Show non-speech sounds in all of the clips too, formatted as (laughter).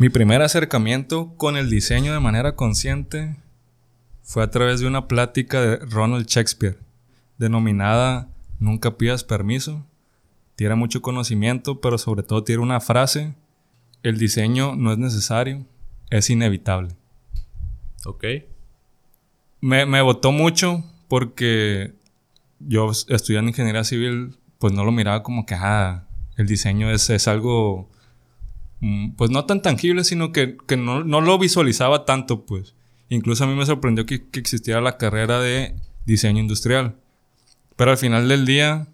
Mi primer acercamiento con el diseño de manera consciente fue a través de una plática de Ronald Shakespeare, denominada Nunca pidas permiso. Tiene mucho conocimiento, pero sobre todo tiene una frase, el diseño no es necesario, es inevitable. Ok. Me, me botó mucho porque yo estudiando ingeniería civil, pues no lo miraba como que, ah, el diseño es, es algo, pues no tan tangible, sino que, que no, no, lo visualizaba tanto, pues. Incluso a mí me sorprendió que, que, existiera la carrera de diseño industrial. Pero al final del día,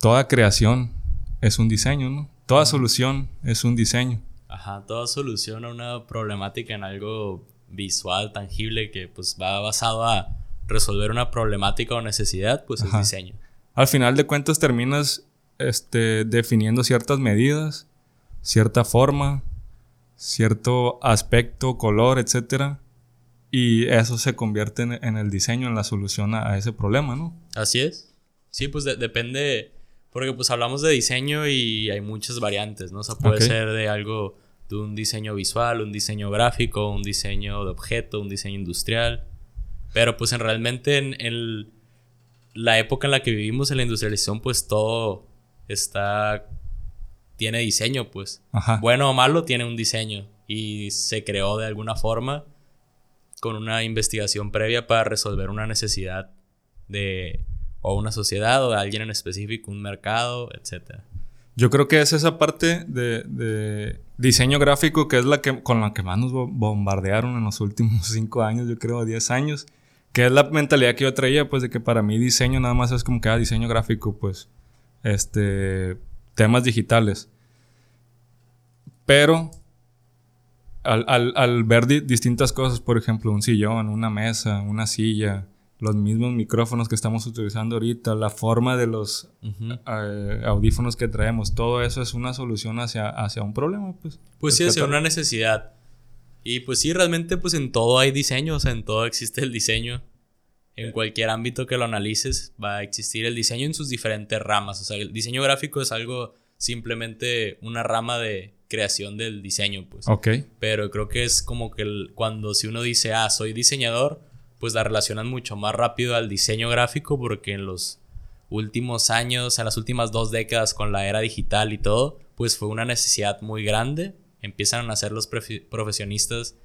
toda creación es un diseño, ¿no? Toda solución es un diseño. Ajá, toda solución a una problemática en algo visual, tangible, que pues va basado a resolver una problemática o necesidad, pues es diseño. Al final de cuentas terminas este, definiendo ciertas medidas, cierta forma, cierto aspecto, color, etc. Y eso se convierte en, el diseño, en la solución a, ese problema, ¿no? Así es. Sí, pues depende, porque pues hablamos de diseño y hay muchas variantes, ¿no? O sea, puede ser de algo, de un diseño visual, un diseño gráfico, un diseño de objeto, un diseño industrial. Pero pues en realmente en, en la época en la que vivimos en la industrialización, pues todo está tiene diseño, pues. Bueno o malo, tiene un diseño. Y se creó de alguna forma con una investigación previa para resolver una necesidad de o una sociedad o de alguien en específico, un mercado, etc. Yo creo que es esa parte de, diseño gráfico que es la que con la que más nos bombardearon en los últimos (laughs) cinco años, yo creo, 10 años. Que es la mentalidad que yo traía, pues, de que para mí diseño nada más es como que ah, diseño gráfico, pues este, temas digitales. Pero al, ver distintas cosas, por ejemplo, un sillón, una mesa, una silla, los mismos micrófonos que estamos utilizando ahorita, la forma de los eh, audífonos que traemos, todo eso es una solución hacia, hacia un problema, pues. Pues sí, hacia una necesidad. Y pues sí, realmente pues en todo hay diseño, o sea, en todo existe el diseño en cualquier ámbito que lo analices, va a existir el diseño en sus diferentes ramas. O sea, el diseño gráfico es algo simplemente una rama de creación del diseño, pues. Ok. Pero creo que es como que cuando si uno dice, ah, soy diseñador, pues la relacionan mucho más rápido al diseño gráfico porque en los últimos años, en las últimas dos décadas con la era digital y todo, pues fue una necesidad muy grande. Empiezan a nacer los profesionistas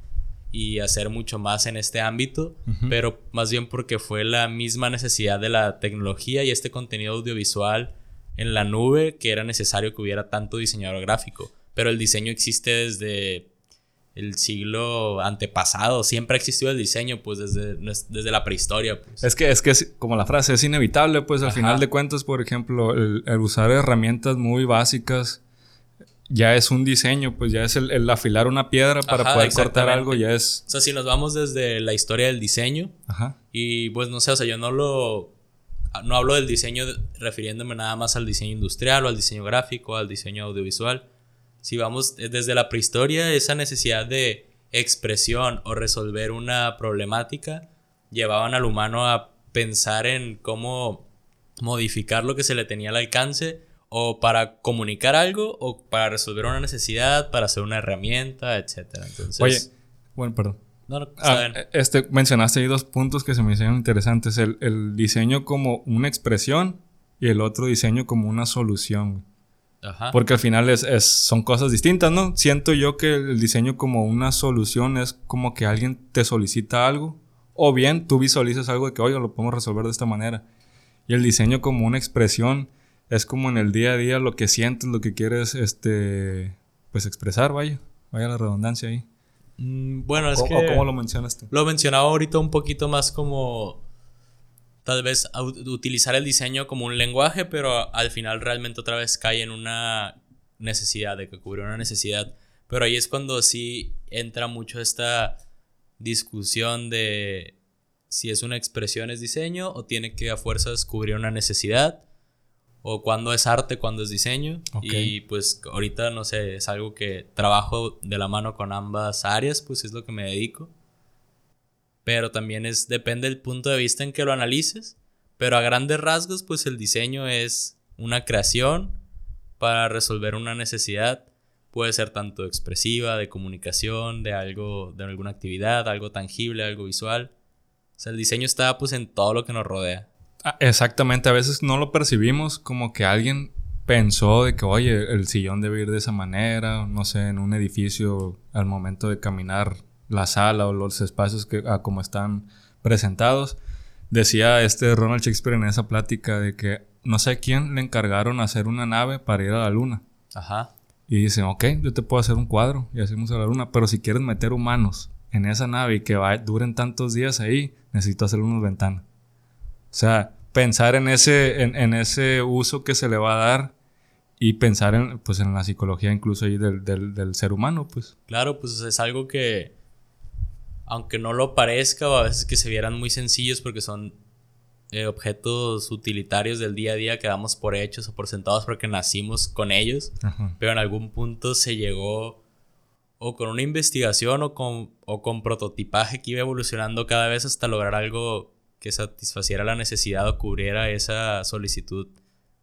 y hacer mucho más en este ámbito, pero más bien porque fue la misma necesidad de la tecnología y este contenido audiovisual en la nube que era necesario que hubiera tanto diseñador gráfico. Pero el diseño existe desde el siglo antepasado, siempre ha existido el diseño, pues desde, desde la prehistoria. Pues. Es que es que como la frase es inevitable, pues al final de cuentas, por ejemplo, el usar herramientas muy básicas ya es un diseño, pues ya es el, afilar una piedra para poder cortar algo, ya es... O sea, si nos vamos desde la historia del diseño, Ajá. y pues no sé, o sea, yo no lo... No hablo del diseño refiriéndome nada más al diseño industrial o al diseño gráfico, al diseño audiovisual. Si vamos desde la prehistoria, esa necesidad de expresión o resolver una problemática llevaban al humano a pensar en cómo modificar lo que se le tenía al alcance o para comunicar algo o para resolver una necesidad, para hacer una herramienta, etcétera. Entonces, Oye, bueno, perdón. No, no, ah, este, mencionaste ahí dos puntos que se me hicieron interesantes. El, el, diseño como una expresión y el otro diseño como una solución. Ajá. Porque al final es, es, son cosas distintas, ¿no? Siento yo que el diseño como una solución es como que alguien te solicita algo. O bien tú visualizas algo de que, oye, lo podemos resolver de esta manera. Y el diseño como una expresión es como en el día a día lo que sientes, lo que quieres, este, pues expresar, vaya, vaya la redundancia ahí. Mm, bueno, es que... ¿O cómo lo mencionaste? Lo mencionaba ahorita un poquito más como tal vez utilizar el diseño como un lenguaje, pero al final realmente otra vez cae en una necesidad, de que cubre una necesidad. Pero ahí es cuando sí entra mucho esta discusión de si es una expresión es diseño o tiene que a fuerzas cubrir una necesidad o cuando es arte, cuando es diseño. Y pues ahorita, no sé, es algo que trabajo de la mano con ambas áreas, pues es lo que me dedico. Pero también es, depende del punto de vista en que lo analices. Pero a grandes rasgos, pues el diseño es una creación para resolver una necesidad. Puede ser tanto expresiva, de comunicación, de algo, de alguna actividad, algo tangible, algo visual. O sea, el diseño está pues en todo lo que nos rodea. Ah, exactamente, a veces no lo percibimos como que alguien pensó de que, oye, el sillón debe ir de esa manera, no sé, en un edificio al momento de caminar la sala o los espacios que, como están presentados. Decía este Ronald Shakespeare en esa plática de que no sé quién le encargaron hacer una nave para ir a la luna. Ajá. Y dicen, ok, yo te puedo hacer un cuadro y hacemos a la luna, pero si quieres meter humanos en esa nave y que va, duren tantos días ahí, necesito hacer unas ventanas. O sea, pensar en ese, en, ese uso que se le va a dar y pensar en, pues, en la psicología incluso ahí del, del, ser humano, pues. Claro, pues es algo que, aunque no lo parezca, o a veces que se vieran muy sencillos porque son eh, objetos utilitarios del día a día que damos por hechos o por sentados porque nacimos con ellos, pero en algún punto se llegó o con una investigación o con, o con prototipaje que iba evolucionando cada vez hasta lograr algo que satisfaciera la necesidad o cubriera esa solicitud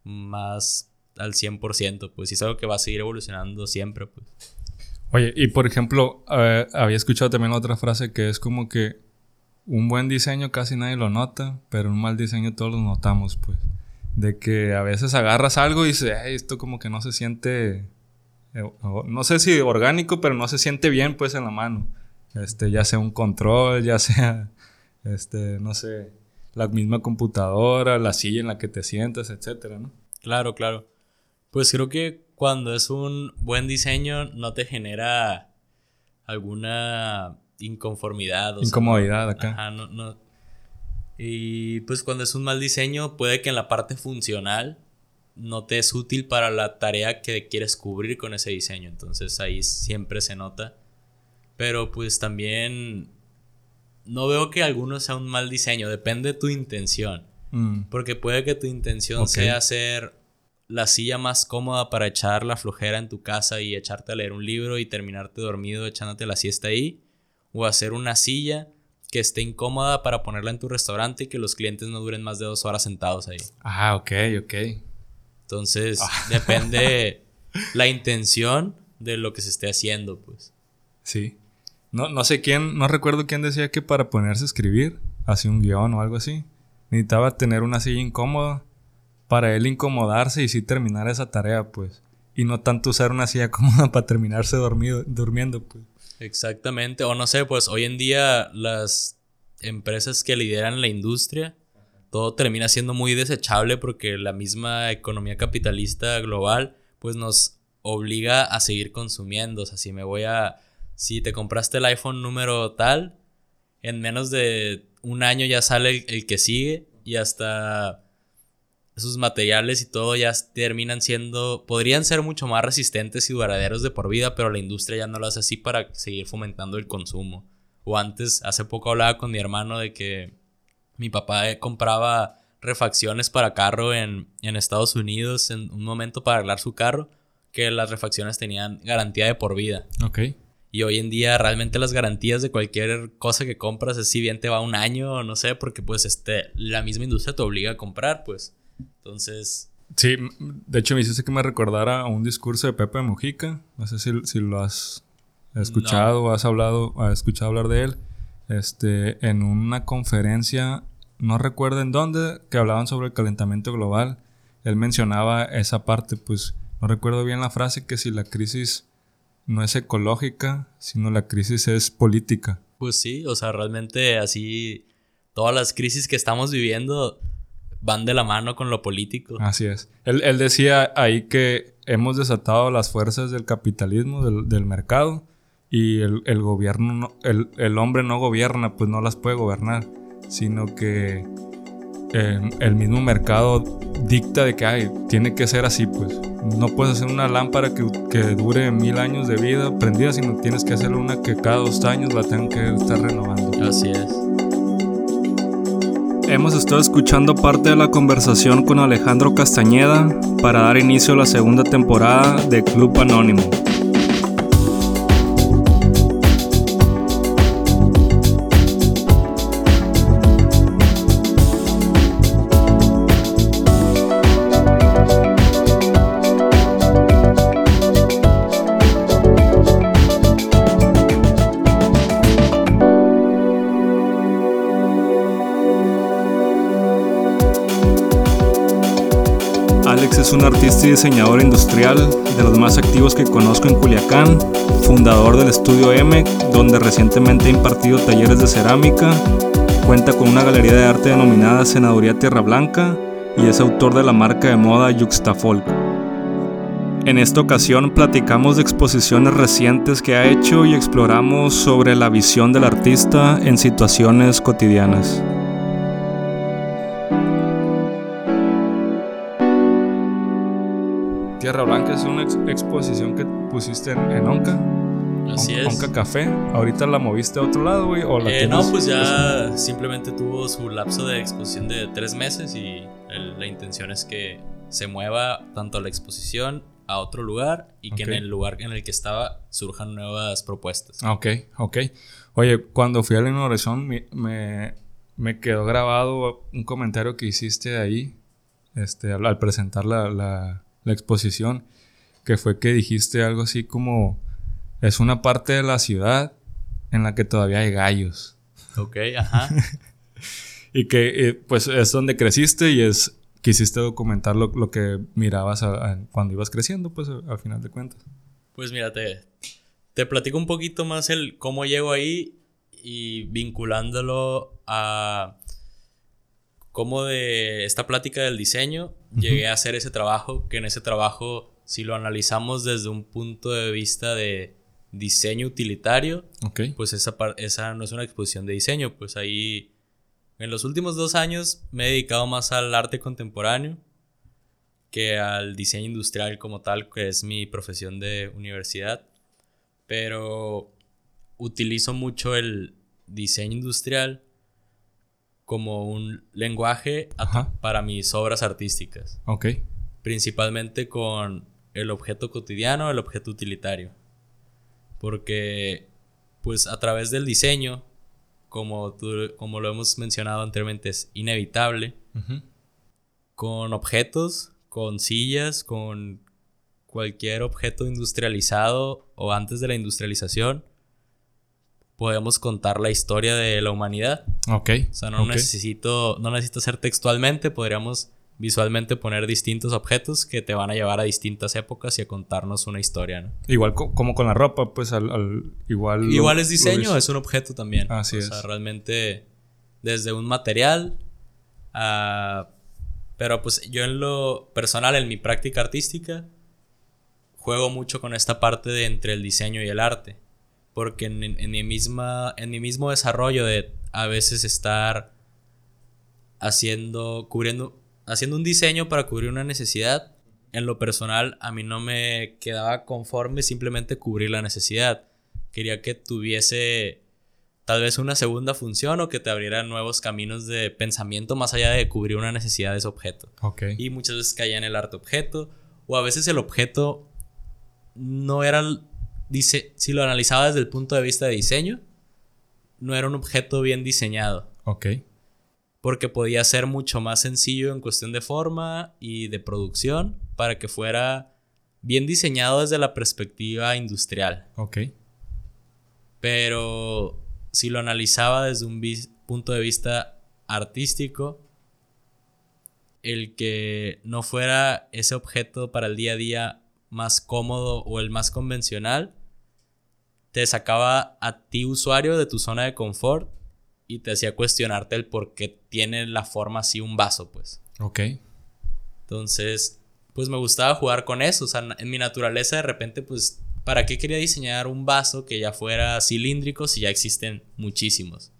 más al 100%, pues es algo que va a seguir evolucionando siempre, pues. Oye, y por ejemplo, eh, había escuchado también otra frase que es como que un buen diseño casi nadie lo nota, pero un mal diseño todos lo notamos, pues. De que a veces agarras algo y dices, esto como que no se siente, eh, no sé si orgánico, pero no se siente bien, pues, en la mano. Este, ya sea un control, ya sea este, no sé, la misma computadora, la silla en la que te sientas, etcétera, ¿no? Claro, claro. Pues creo que cuando es un buen diseño no te genera alguna inconformidad. O Incomodidad acá. Ajá, no, no. Y pues cuando es un mal diseño puede que en la parte funcional no te es útil para la tarea que quieres cubrir con ese diseño. Entonces ahí siempre se nota. Pero pues también no veo que alguno sea un mal diseño, depende de tu intención. Mm. Porque puede que tu intención sea hacer la silla más cómoda para echar la flojera en tu casa y echarte a leer un libro y terminarte dormido echándote la siesta ahí. O hacer una silla que esté incómoda para ponerla en tu restaurante y que los clientes no duren más de dos horas sentados ahí. Ah, ok, ok. Entonces, ah. depende (laughs) la intención de lo que se esté haciendo, pues. Sí. No, no sé quién, no recuerdo quién decía que para ponerse a escribir, hacía un guion o algo así, necesitaba tener una silla incómoda para él incomodarse y sí terminar esa tarea, pues. Y no tanto usar una silla (laughs) cómoda para terminarse dormido, durmiendo, pues. Exactamente. O no sé, pues hoy en día las empresas que lideran la industria, todo termina siendo muy desechable porque la misma economía capitalista global, pues nos obliga a seguir consumiendo. O sea, si me voy a si te compraste el iPhone número tal, en menos de un año ya sale el, que sigue y hasta esos materiales y todo ya terminan siendo, podrían ser mucho más resistentes y duraderos de por vida, pero la industria ya no lo hace así para seguir fomentando el consumo. O antes, hace poco hablaba con mi hermano de que mi papá eh, compraba refacciones para carro en, en Estados Unidos en un momento para arreglar su carro, que las refacciones tenían garantía de por vida. Ok. Y hoy en día realmente las garantías de cualquier cosa que compras es si bien te va un año o no sé, porque pues este, la misma industria te obliga a comprar, pues. Entonces... Sí, de hecho me hiciste que me recordara un discurso de Pepe Mujica. No sé si, si lo has escuchado o has hablado, has escuchado hablar de él. Este, en una conferencia, no recuerdo en dónde, que hablaban sobre el calentamiento global. Él mencionaba esa parte, pues no recuerdo bien la frase, que si la crisis no es ecológica, sino la crisis es política. Pues sí, o sea, realmente así todas las crisis que estamos viviendo van de la mano con lo político. Así es. Él, decía ahí que hemos desatado las fuerzas del capitalismo, del, mercado, y el, gobierno, el, el hombre no gobierna, pues no las puede gobernar, sino que el mismo mercado dicta de que hay, tiene que ser así, pues. No puedes hacer una lámpara que, que, dure mil años de vida prendida, sino tienes que hacer una que cada dos años la tengan que estar renovando. Así es. Hemos estado escuchando parte de la conversación con Alejandro Castañeda para dar inicio a la segunda temporada de Club Anónimo. Artista y diseñador industrial de los más activos que conozco en Culiacán, fundador del estudio M, donde recientemente ha impartido talleres de cerámica, cuenta con una galería de arte denominada Senaduría Tierra Blanca y es autor de la marca de moda Yuxtafolk. En esta ocasión platicamos de exposiciones recientes que ha hecho y exploramos sobre la visión del artista en situaciones cotidianas. Tierra Blanca es una exposición que pusiste en, Onca. Así es. Onca Café. ¿Ahorita la moviste a otro lado, güey? Eh, no, pues ya simplemente tuvo su lapso de exposición de tres meses y la intención es que se mueva tanto la exposición a otro lugar y que en el lugar en el que estaba surjan nuevas propuestas. Ok, ok. Oye, cuando fui a la inauguración me, me, quedó grabado un comentario que hiciste ahí este, al, presentar la, la, la, exposición, que fue que dijiste algo así como, es una parte de la ciudad en la que todavía hay gallos. Ok, ajá. (laughs) y que eh, pues es donde creciste y es quisiste documentar lo, lo que mirabas cuando ibas creciendo, pues al final de cuentas. Pues mírate, te platico un poquito más el cómo llego ahí y vinculándolo a cómo de esta plática del diseño llegué a hacer ese trabajo, que en ese trabajo, si lo analizamos desde un punto de vista de diseño utilitario, pues esa, esa no es una exposición de diseño, pues ahí en los últimos dos años me he dedicado más al arte contemporáneo que al diseño industrial como tal, que es mi profesión de universidad. Pero utilizo mucho el diseño industrial como un lenguaje para mis obras artísticas. Ok. Principalmente con el objeto cotidiano, el objeto utilitario. Porque, pues a través del diseño como, como lo hemos mencionado anteriormente, es inevitable. Con objetos, con sillas, con cualquier objeto industrializado o antes de la industrialización, podemos contar la historia de la humanidad. Ok. O sea, no, necesito, no necesito ser textualmente, podríamos visualmente poner distintos objetos que te van a llevar a distintas épocas y a contarnos una historia, ¿no? Igual como con la ropa, pues al, igual... Igual es diseño, es un objeto también. Así o es. sea, realmente desde un material a... Pero pues yo en lo personal, en mi práctica artística, juego mucho con esta parte de entre el diseño y el arte. Porque en, en mi, misma, en mi mismo desarrollo de a veces estar haciendo, cubriendo, haciendo un diseño para cubrir una necesidad, en lo personal a mí no me quedaba conforme simplemente cubrir la necesidad. Quería que tuviese tal vez una segunda función o que te abriera nuevos caminos de pensamiento más allá de cubrir una necesidad de ese objeto. Y muchas veces caía en el arte objeto o a veces el objeto no era, dice, si lo analizaba desde el punto de vista de diseño, no era un objeto bien diseñado. Ok porque podía ser mucho más sencillo en cuestión de forma y de producción para que fuera bien diseñado desde la perspectiva industrial. Ok. Pero si lo analizaba desde un punto de vista artístico, el que no fuera ese objeto para el día a día más cómodo o el más convencional, te sacaba a ti usuario de tu zona de confort y te hacía cuestionarte el por qué tiene la forma así un vaso, pues. Ok. Entonces, pues me gustaba jugar con eso. O sea, en mi naturaleza de repente, pues, ¿para qué quería diseñar un vaso que ya fuera cilíndrico si ya existen muchísimos?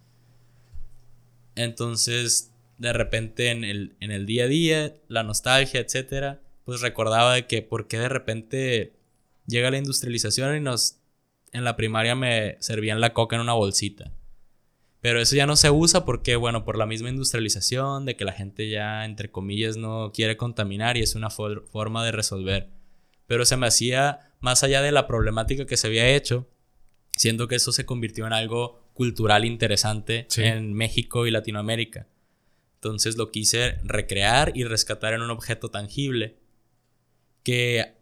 Entonces, de repente en el, en el día a día, la nostalgia, etcétera, pues recordaba de que por qué de repente llega la industrialización y nos en la primaria me servían la coca en una bolsita. Pero eso ya no se usa porque, bueno, por la misma industrialización, de que la gente ya, entre comillas, no quiere contaminar y es una forma de resolver. Pero se me hacía, más allá de la problemática que se había hecho, siendo que eso se convirtió en algo cultural interesante en México y Latinoamérica. Entonces lo quise recrear y rescatar en un objeto tangible que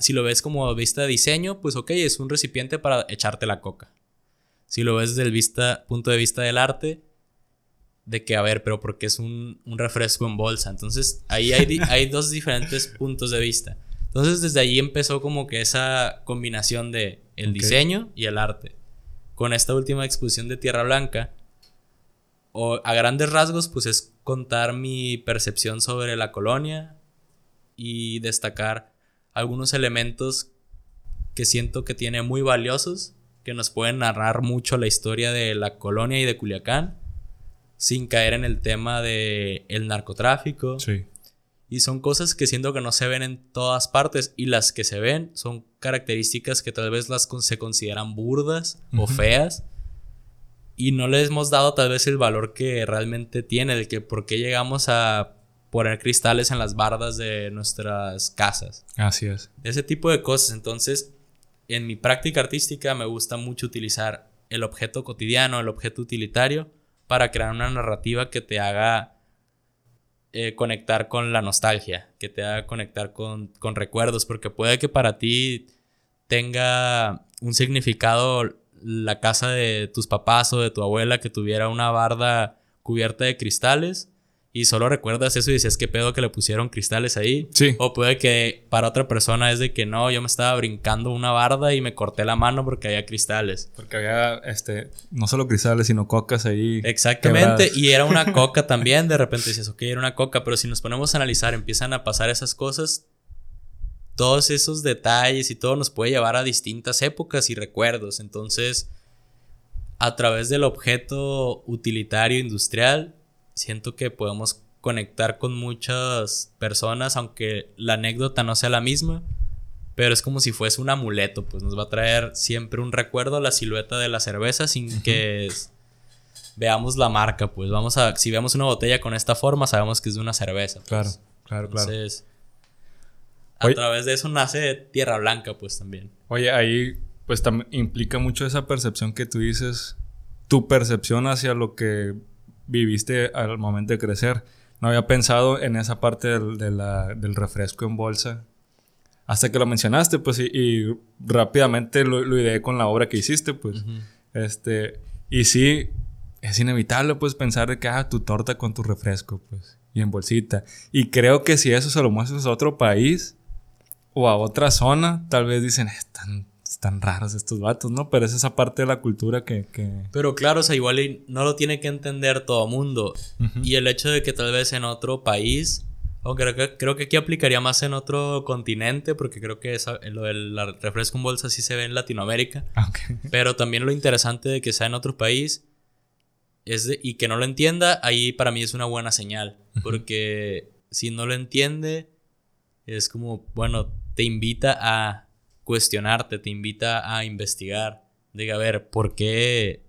si lo ves como vista de diseño, pues ok, es un recipiente para echarte la coca si lo ves desde el vista, punto de vista del arte, de que, a ver, pero porque es un, refresco en bolsa. Entonces, ahí hay, hay dos diferentes puntos de vista. Entonces, desde ahí empezó como que esa combinación de el diseño y el arte. Con esta última exposición de Tierra Blanca, o a grandes rasgos, pues es contar mi percepción sobre la colonia y destacar algunos elementos que siento que tiene muy valiosos, que nos pueden narrar mucho la historia de la colonia y de Culiacán sin caer en el tema de el narcotráfico. Sí. Y son cosas que siento que no se ven en todas partes y las que se ven son características que tal vez las se consideran burdas o feas y no les hemos dado tal vez el valor que realmente tiene, de que por qué llegamos a poner cristales en las bardas de nuestras casas. Así es. Ese tipo de cosas. Entonces, en mi práctica artística me gusta mucho utilizar el objeto cotidiano, el objeto utilitario, para crear una narrativa que te haga eh, conectar con la nostalgia, que te haga conectar con, con recuerdos, porque puede que para ti tenga un significado la casa de tus papás o de tu abuela que tuviera una barda cubierta de cristales y solo recuerdas eso y dices, ¿qué pedo que le pusieron cristales ahí? Sí. O puede que para otra persona es de que no, yo me estaba brincando una barda y me corté la mano porque había cristales. Porque había, este, no solo cristales, sino cocas ahí. Exactamente, y era una (laughs) coca también, de repente dices, ok, era una coca, pero si nos ponemos a analizar, empiezan a pasar esas cosas, todos esos detalles y todo nos puede llevar a distintas épocas y recuerdos. Entonces, a través del objeto utilitario industrial, siento que podemos conectar con muchas personas, aunque la anécdota no sea la misma, pero es como si fuese un amuleto, pues nos va a traer siempre un recuerdo la silueta de la cerveza sin que veamos la marca, pues vamos a, si vemos una botella con esta forma, sabemos que es de una cerveza. Pues. Claro, claro, claro. Entonces, a través de eso nace Tierra Blanca, pues también. Oye, ahí pues también implica mucho esa percepción que tú dices, tu percepción hacia lo que viviste al momento de crecer. No había pensado en esa parte del, refresco en bolsa. Hasta que lo mencionaste, pues, y, rápidamente lo, lo, ideé con la obra que hiciste, pues. Este, y sí, es inevitable, pues, pensar de que, ah, tu torta con tu refresco, pues, y en bolsita. Y creo que si eso se lo muestras a otro país o a otra zona, tal vez dicen, están están raros estos vatos, ¿no? Pero es esa parte de la cultura que... Pero claro, o sea, igual no lo tiene que entender todo mundo. Y el hecho de que tal vez en otro país, aunque creo que, creo que aquí aplicaría más en otro continente, porque creo que esa, lo del refresco en bolsa sí se ve en Latinoamérica. Ah, (laughs) Pero también lo interesante de que sea en otro país es y que no lo entienda, ahí para mí es una buena señal. Porque si no lo entiende, es como, bueno, te invita a cuestionarte, te invita a investigar. Diga, a ver, ¿por qué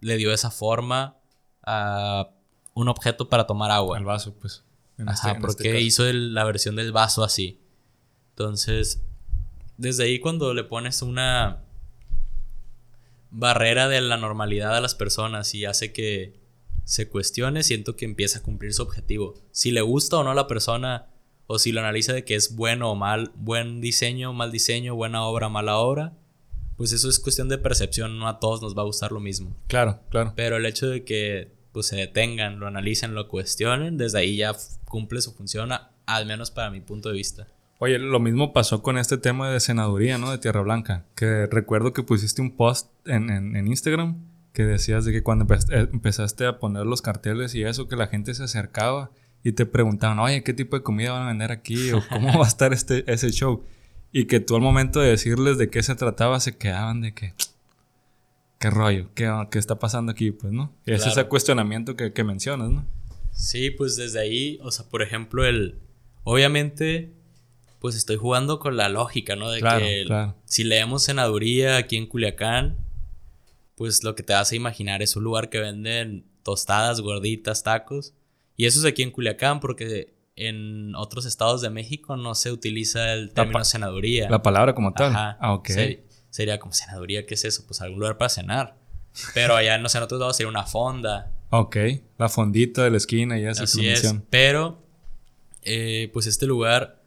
le dio esa forma a un objeto para tomar agua? El vaso, pues. Ajá, este, ¿por este qué hizo la versión del vaso así? Entonces, desde ahí cuando le pones una barrera de la normalidad a las personas y hace que se cuestione, siento que empieza a cumplir su objetivo. Si le gusta o no a la persona, o si lo analiza de que es bueno o mal, buen diseño, mal diseño, buena obra, mala obra, pues eso es cuestión de percepción, no a todos nos va a gustar lo mismo. Claro, claro. Pero el hecho de que pues se detengan, lo analicen, lo cuestionen, desde ahí ya cumple su función, al menos para mi punto de vista. Oye, lo mismo pasó con este tema de senaduría, ¿no? De Tierra Blanca. Que recuerdo que pusiste un post en, en Instagram que decías de que cuando eh, empezaste a poner los carteles y eso, que la gente se acercaba y te preguntaban, oye, ¿qué tipo de comida van a vender aquí? ¿O cómo va a (laughs) estar este, ese show? Y que tú al momento de decirles de qué se trataba, se quedaban de que, ¿qué rollo? ¿Qué, qué está pasando aquí? Pues, ¿no? Es ese cuestionamiento que, que mencionas, ¿no? Sí, pues desde ahí, o sea, por ejemplo, el, obviamente, pues estoy jugando con la lógica, ¿no? De que si leemos senaduría aquí en Culiacán, pues lo que te vas a imaginar es un lugar que venden tostadas, gorditas, tacos. Y eso es aquí en Culiacán porque en otros estados de México no se utiliza el término senaduría. La palabra como tal. Ajá. Ah, ok. sería como senaduría, ¿qué es eso? Pues algún lugar para cenar. Pero allá, no sé, en otros lados sería una fonda. Ok. La fondita de la esquina y esa Así es. Pero, eh, pues este lugar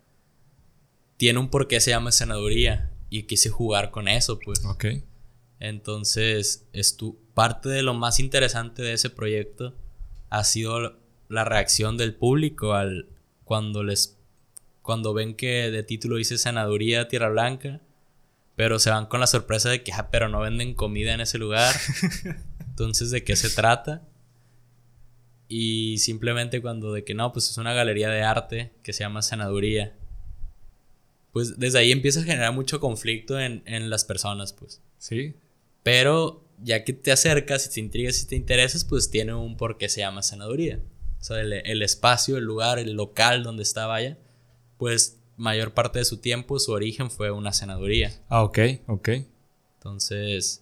tiene un porqué se llama senaduría. Y quise jugar con eso, pues. Ok. Entonces, es tu, parte de lo más interesante de ese proyecto ha sido la reacción del público al cuando les cuando ven que de título dice senaduría Tierra Blanca, pero se van con la sorpresa de que, ah, pero no venden comida en ese lugar. (laughs) Entonces, ¿de qué se trata? Y simplemente cuando de que no, pues es una galería de arte que se llama senaduría. Pues desde ahí empieza a generar mucho conflicto en, en las personas, pues. Sí. Pero ya que te acercas y te intrigas y te interesas, pues tiene un por qué se llama senaduría. O sea, el, el espacio, el lugar, el local donde estaba allá pues mayor parte de su tiempo, su origen fue una senaduría. Ah, ok, ok. Entonces,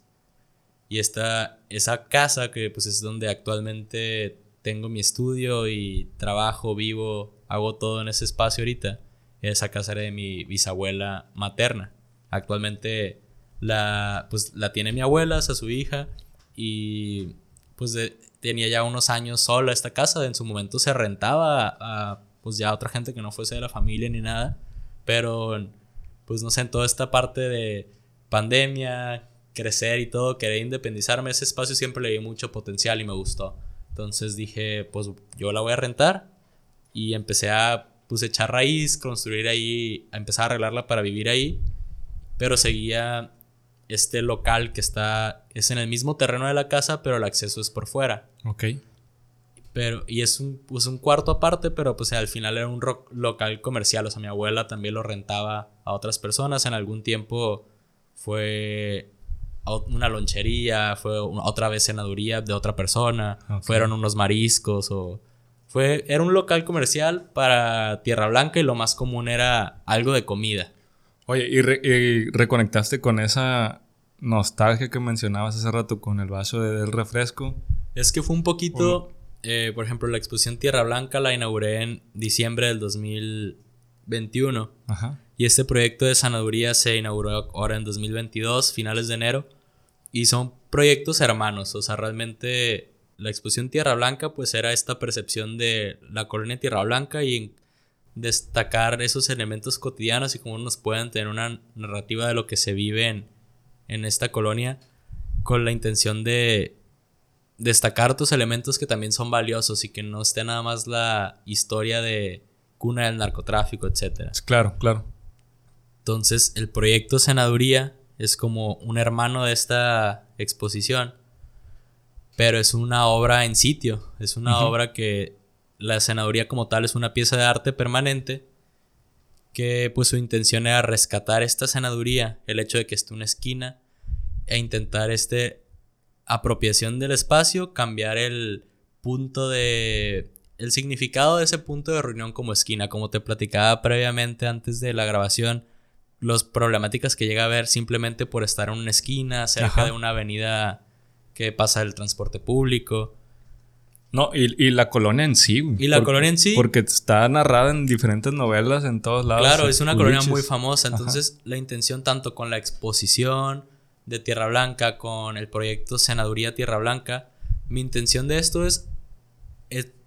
y esta, esa casa que pues es donde actualmente tengo mi estudio y trabajo, vivo, hago todo en ese espacio ahorita, esa casa era de mi bisabuela materna. Actualmente la, pues, la tiene mi abuela, o su hija, y pues tenía ya unos años sola esta casa, en su momento se rentaba a pues ya otra gente que no fuese de la familia ni nada, pero pues no sé, en toda esta parte de pandemia, crecer y todo, querer independizarme, ese espacio siempre le di mucho potencial y me gustó. Entonces dije, pues yo la voy a rentar y empecé a pues echar raíz, construir ahí, a empezar a arreglarla para vivir ahí, pero seguía este local que está, es en el mismo terreno de la casa, pero el acceso es por fuera. Ok. Pero, y es un, pues un cuarto aparte, pero pues al final era un local comercial. O sea, mi abuela también lo rentaba a otras personas. En algún tiempo fue una lonchería, fue otra vez cenaduría de otra persona, fueron unos mariscos o... Fue, era un local comercial para Tierra Blanca y lo más común era algo de comida. Oye, ¿y, reconectaste con esa nostalgia que mencionabas hace rato con el vaso del refresco? Es que fue un poquito... Eh, por ejemplo, la exposición Tierra Blanca la inauguré en diciembre del 2021. Y este proyecto de sanaduría se inauguró ahora en 2022, finales de enero. Y son proyectos hermanos. O sea, realmente la exposición Tierra Blanca pues era esta percepción de la colonia Tierra Blanca y destacar esos elementos cotidianos y cómo nos pueden tener una narrativa de lo que se vive en, en esta colonia con la intención de destacar otros elementos que también son valiosos y que no esté nada más la historia de cuna del narcotráfico, etc. Claro, claro. Entonces, el proyecto Senaduría es como un hermano de esta exposición, pero es una obra en sitio, es una obra que la Senaduría como tal es una pieza de arte permanente que pues su intención era rescatar esta senaduría, el hecho de que esté una esquina e intentar este apropiación del espacio, cambiar el punto de... el significado de ese punto de reunión como esquina, como te platicaba previamente antes de la grabación, las problemáticas que llega a haber simplemente por estar en una esquina, cerca de una avenida que pasa el transporte público. No, y, la colonia en sí. Y la colonia en sí. Porque está narrada en diferentes novelas en todos lados. Claro, es una colonia muy famosa. Entonces, la intención tanto con la exposición, de Tierra Blanca, con el proyecto Senaduría Tierra Blanca, mi intención de esto es,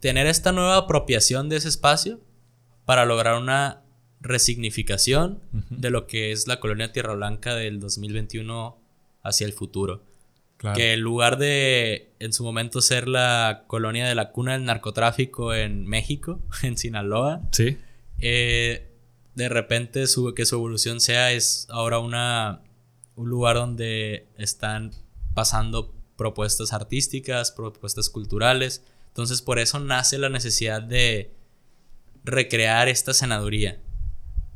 tener esta nueva apropiación de ese espacio para lograr una resignificación de lo que es la colonia Tierra Blanca del 2021 hacia el futuro. Que en lugar de en su momento ser la colonia de la cuna del narcotráfico en México, (laughs) en Sinaloa, sí. Eh, de repente su, que su evolución sea es ahora una un lugar donde están pasando propuestas artísticas, propuestas culturales. Entonces por eso nace la necesidad de recrear esta senaduría.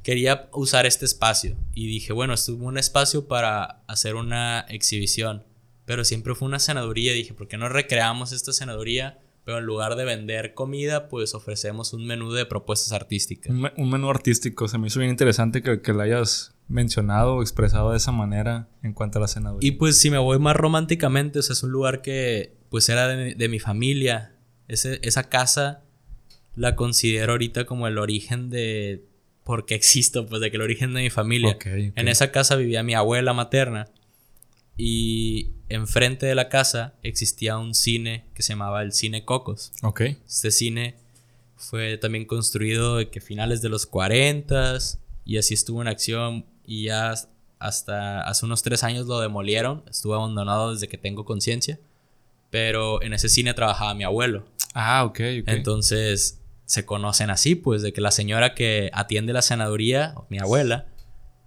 Quería usar este espacio y dije, bueno, estuvo un espacio para hacer una exhibición, pero siempre fue una senaduría. Dije, ¿por qué no recreamos esta senaduría? Pero en lugar de vender comida, pues ofrecemos un menú de propuestas artísticas. Un, menú artístico, se me hizo bien interesante que, que lo hayas mencionado o expresado de esa manera en cuanto a la senaduría. Y pues si me voy más románticamente, o sea, es un lugar que pues era de, mi familia. esa casa la considero ahorita como el origen de por qué existo, pues de que el origen de mi familia. En esa casa vivía mi abuela materna y enfrente de la casa existía un cine que se llamaba el Cine Cocos. Ok. Este cine fue también construido de que finales de los 40 y así estuvo en acción y ya hasta hace unos tres años lo demolieron, estuvo abandonado desde que tengo conciencia. pero en ese cine trabajaba mi abuelo. Ah, ok, ok. Entonces se conocen así, pues, de que la señora que atiende la senaduría, mi abuela,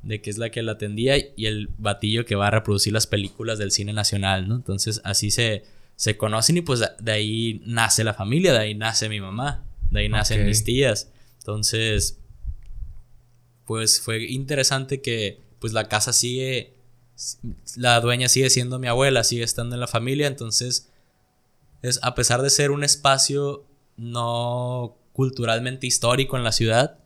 de que es la que la atendía, y el batillo que va a reproducir las películas del cine nacional, ¿no? Entonces así se, se conocen y pues de ahí nace la familia, de ahí nace mi mamá, de ahí nacen mis tías. Entonces, pues fue interesante que pues la casa sigue, la dueña sigue siendo mi abuela, sigue estando en la familia, entonces es a pesar de ser un espacio no culturalmente histórico en la ciudad,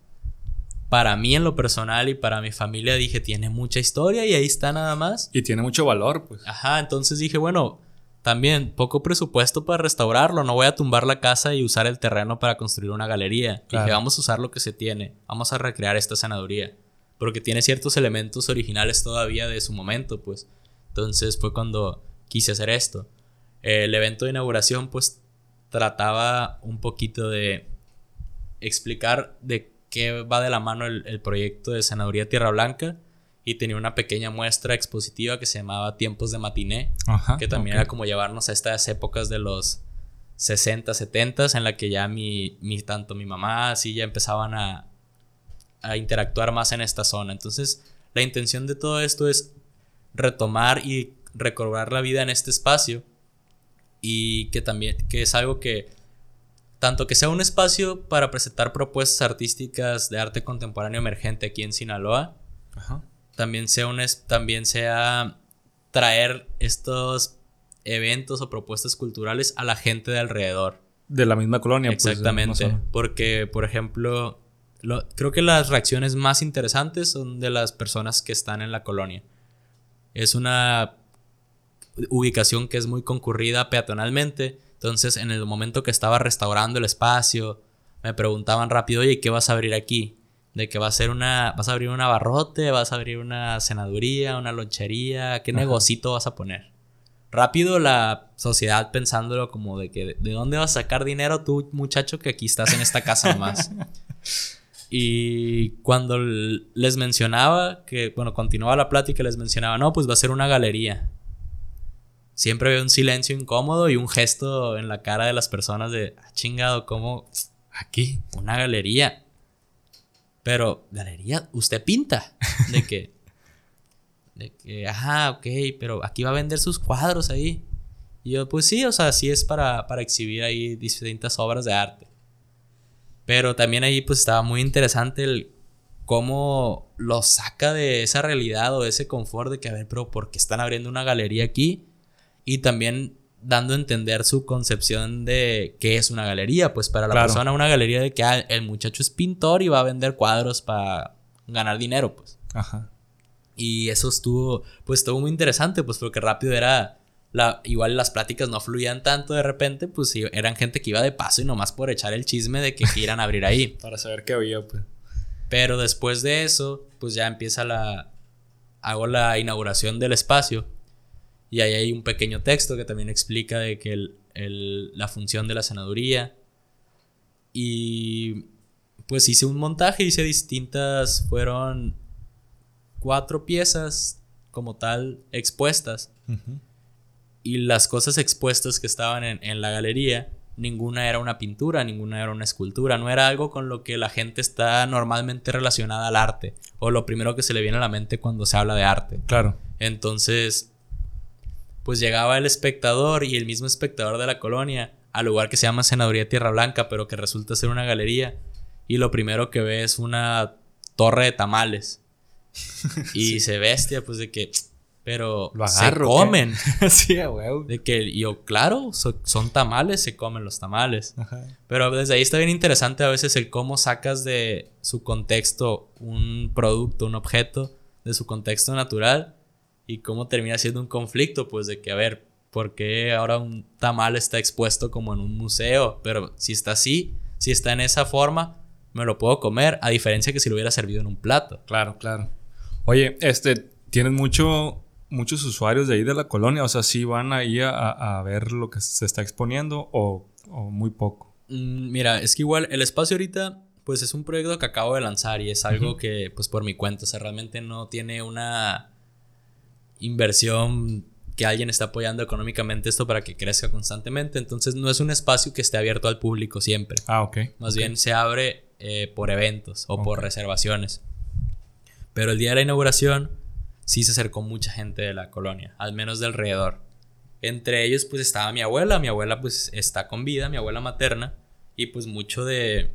para mí en lo personal y para mi familia dije, tiene mucha historia y ahí está nada más. Y tiene mucho valor, pues. Ajá, entonces dije, bueno, también poco presupuesto para restaurarlo, no voy a tumbar la casa y usar el terreno para construir una galería. Dije, vamos a usar lo que se tiene, vamos a recrear esta sanaduría, porque tiene ciertos elementos originales todavía de su momento, pues. Entonces fue cuando quise hacer esto. El evento de inauguración, pues, trataba un poquito de explicar de qué va de la mano el, proyecto de Sanaduría Tierra Blanca y tenía una pequeña muestra expositiva que se llamaba Tiempos de Matiné, que también era como llevarnos a estas épocas de los 60, 70 en la que ya mi, mi tanto mi mamá así ya empezaban a, a interactuar más en esta zona. Entonces, la intención de todo esto es retomar y recobrar la vida en este espacio y que también que es algo que tanto que sea un espacio para presentar propuestas artísticas de arte contemporáneo emergente aquí en Sinaloa, Ajá también sea, un, también sea traer estos eventos o propuestas culturales a la gente de alrededor. De la misma colonia. Pues, Exactamente. porque, por ejemplo, creo que las reacciones más interesantes son de las personas que están en la colonia. Es una ubicación que es muy concurrida peatonalmente. Entonces, en el momento que estaba restaurando el espacio, me preguntaban rápido, oye, ¿qué vas a abrir aquí? de que va a ser una, vas a abrir un abarrote, vas a abrir una cenaduría, una lonchería, ¿qué negocito vas a poner? Rápido la sociedad pensándolo como de que, ¿de dónde vas a sacar dinero tú, muchacho, que aquí estás en esta casa nomás? (laughs) y cuando les mencionaba, que, bueno, continuaba la plática, les mencionaba, no, pues va a ser una galería. Siempre había un silencio incómodo y un gesto en la cara de las personas de, ah, chingado, ¿cómo? Aquí, una galería pero, galería, usted pinta. (laughs) De que, de que, ajá, ok, pero aquí va a vender sus cuadros ahí. Y yo, pues sí, o sea, sí es para, para exhibir ahí distintas obras de arte. Pero también ahí pues estaba muy interesante el cómo lo saca de esa realidad o ese confort de que, a ver, pero ¿por qué están abriendo una galería aquí? Y también dando a entender su concepción de qué es una galería. Pues para la persona una galería de que ah, el muchacho es pintor y va a vender cuadros para ganar dinero, pues. Ajá. Y eso estuvo, pues estuvo muy interesante, pues porque rápido era, la, igual las pláticas no fluían tanto de repente, pues eran gente que iba de paso y nomás por echar el chisme de que quieran abrir ahí. (laughs) para saber qué había, pues. Pero después de eso, pues ya empieza la, hago la inauguración del espacio y ahí hay un pequeño texto que también explica de que la función de la senaduría. Y pues hice un montaje, hice distintas, fueron cuatro piezas como tal expuestas. Y las cosas expuestas que estaban en, en, la galería, ninguna era una pintura, ninguna era una escultura, no era algo con lo que la gente está normalmente relacionada al arte, o lo primero que se le viene a la mente cuando se habla de arte. Claro. Entonces, pues llegaba el espectador y el mismo espectador de la colonia al lugar que se llama Senaduría Tierra Blanca, pero que resulta ser una galería. Y lo primero que ve es una torre de tamales. (laughs) Y se bestia, pues de que. Pero se comen. (laughs) sí, De que yo, claro, son tamales, se comen los tamales. Pero desde ahí está bien interesante a veces el cómo sacas de su contexto un producto, un objeto, de su contexto natural y cómo termina siendo un conflicto, pues de que, a ver, ¿por qué ahora un tamal está expuesto como en un museo? Pero si está así, si está en esa forma, me lo puedo comer, a diferencia que si lo hubiera servido en un plato. Claro, claro. Oye, este, tienes mucho, muchos usuarios de ahí de la colonia, o sea, ¿sí van ahí a, a ver lo que se está exponiendo o, o muy poco? Mm, mira, es que igual el espacio ahorita, pues es un proyecto que acabo de lanzar y es algo que, pues por mi cuenta, o sea, realmente no tiene una inversión que alguien está apoyando económicamente esto para que crezca constantemente. Entonces no es un espacio que esté abierto al público siempre. Ah, ok. Más bien se abre eh, por eventos o por reservaciones. Pero el día de la inauguración sí se acercó mucha gente de la colonia, al menos de alrededor. Entre ellos pues estaba mi abuela, mi abuela pues está con vida, mi abuela materna, y pues mucho de,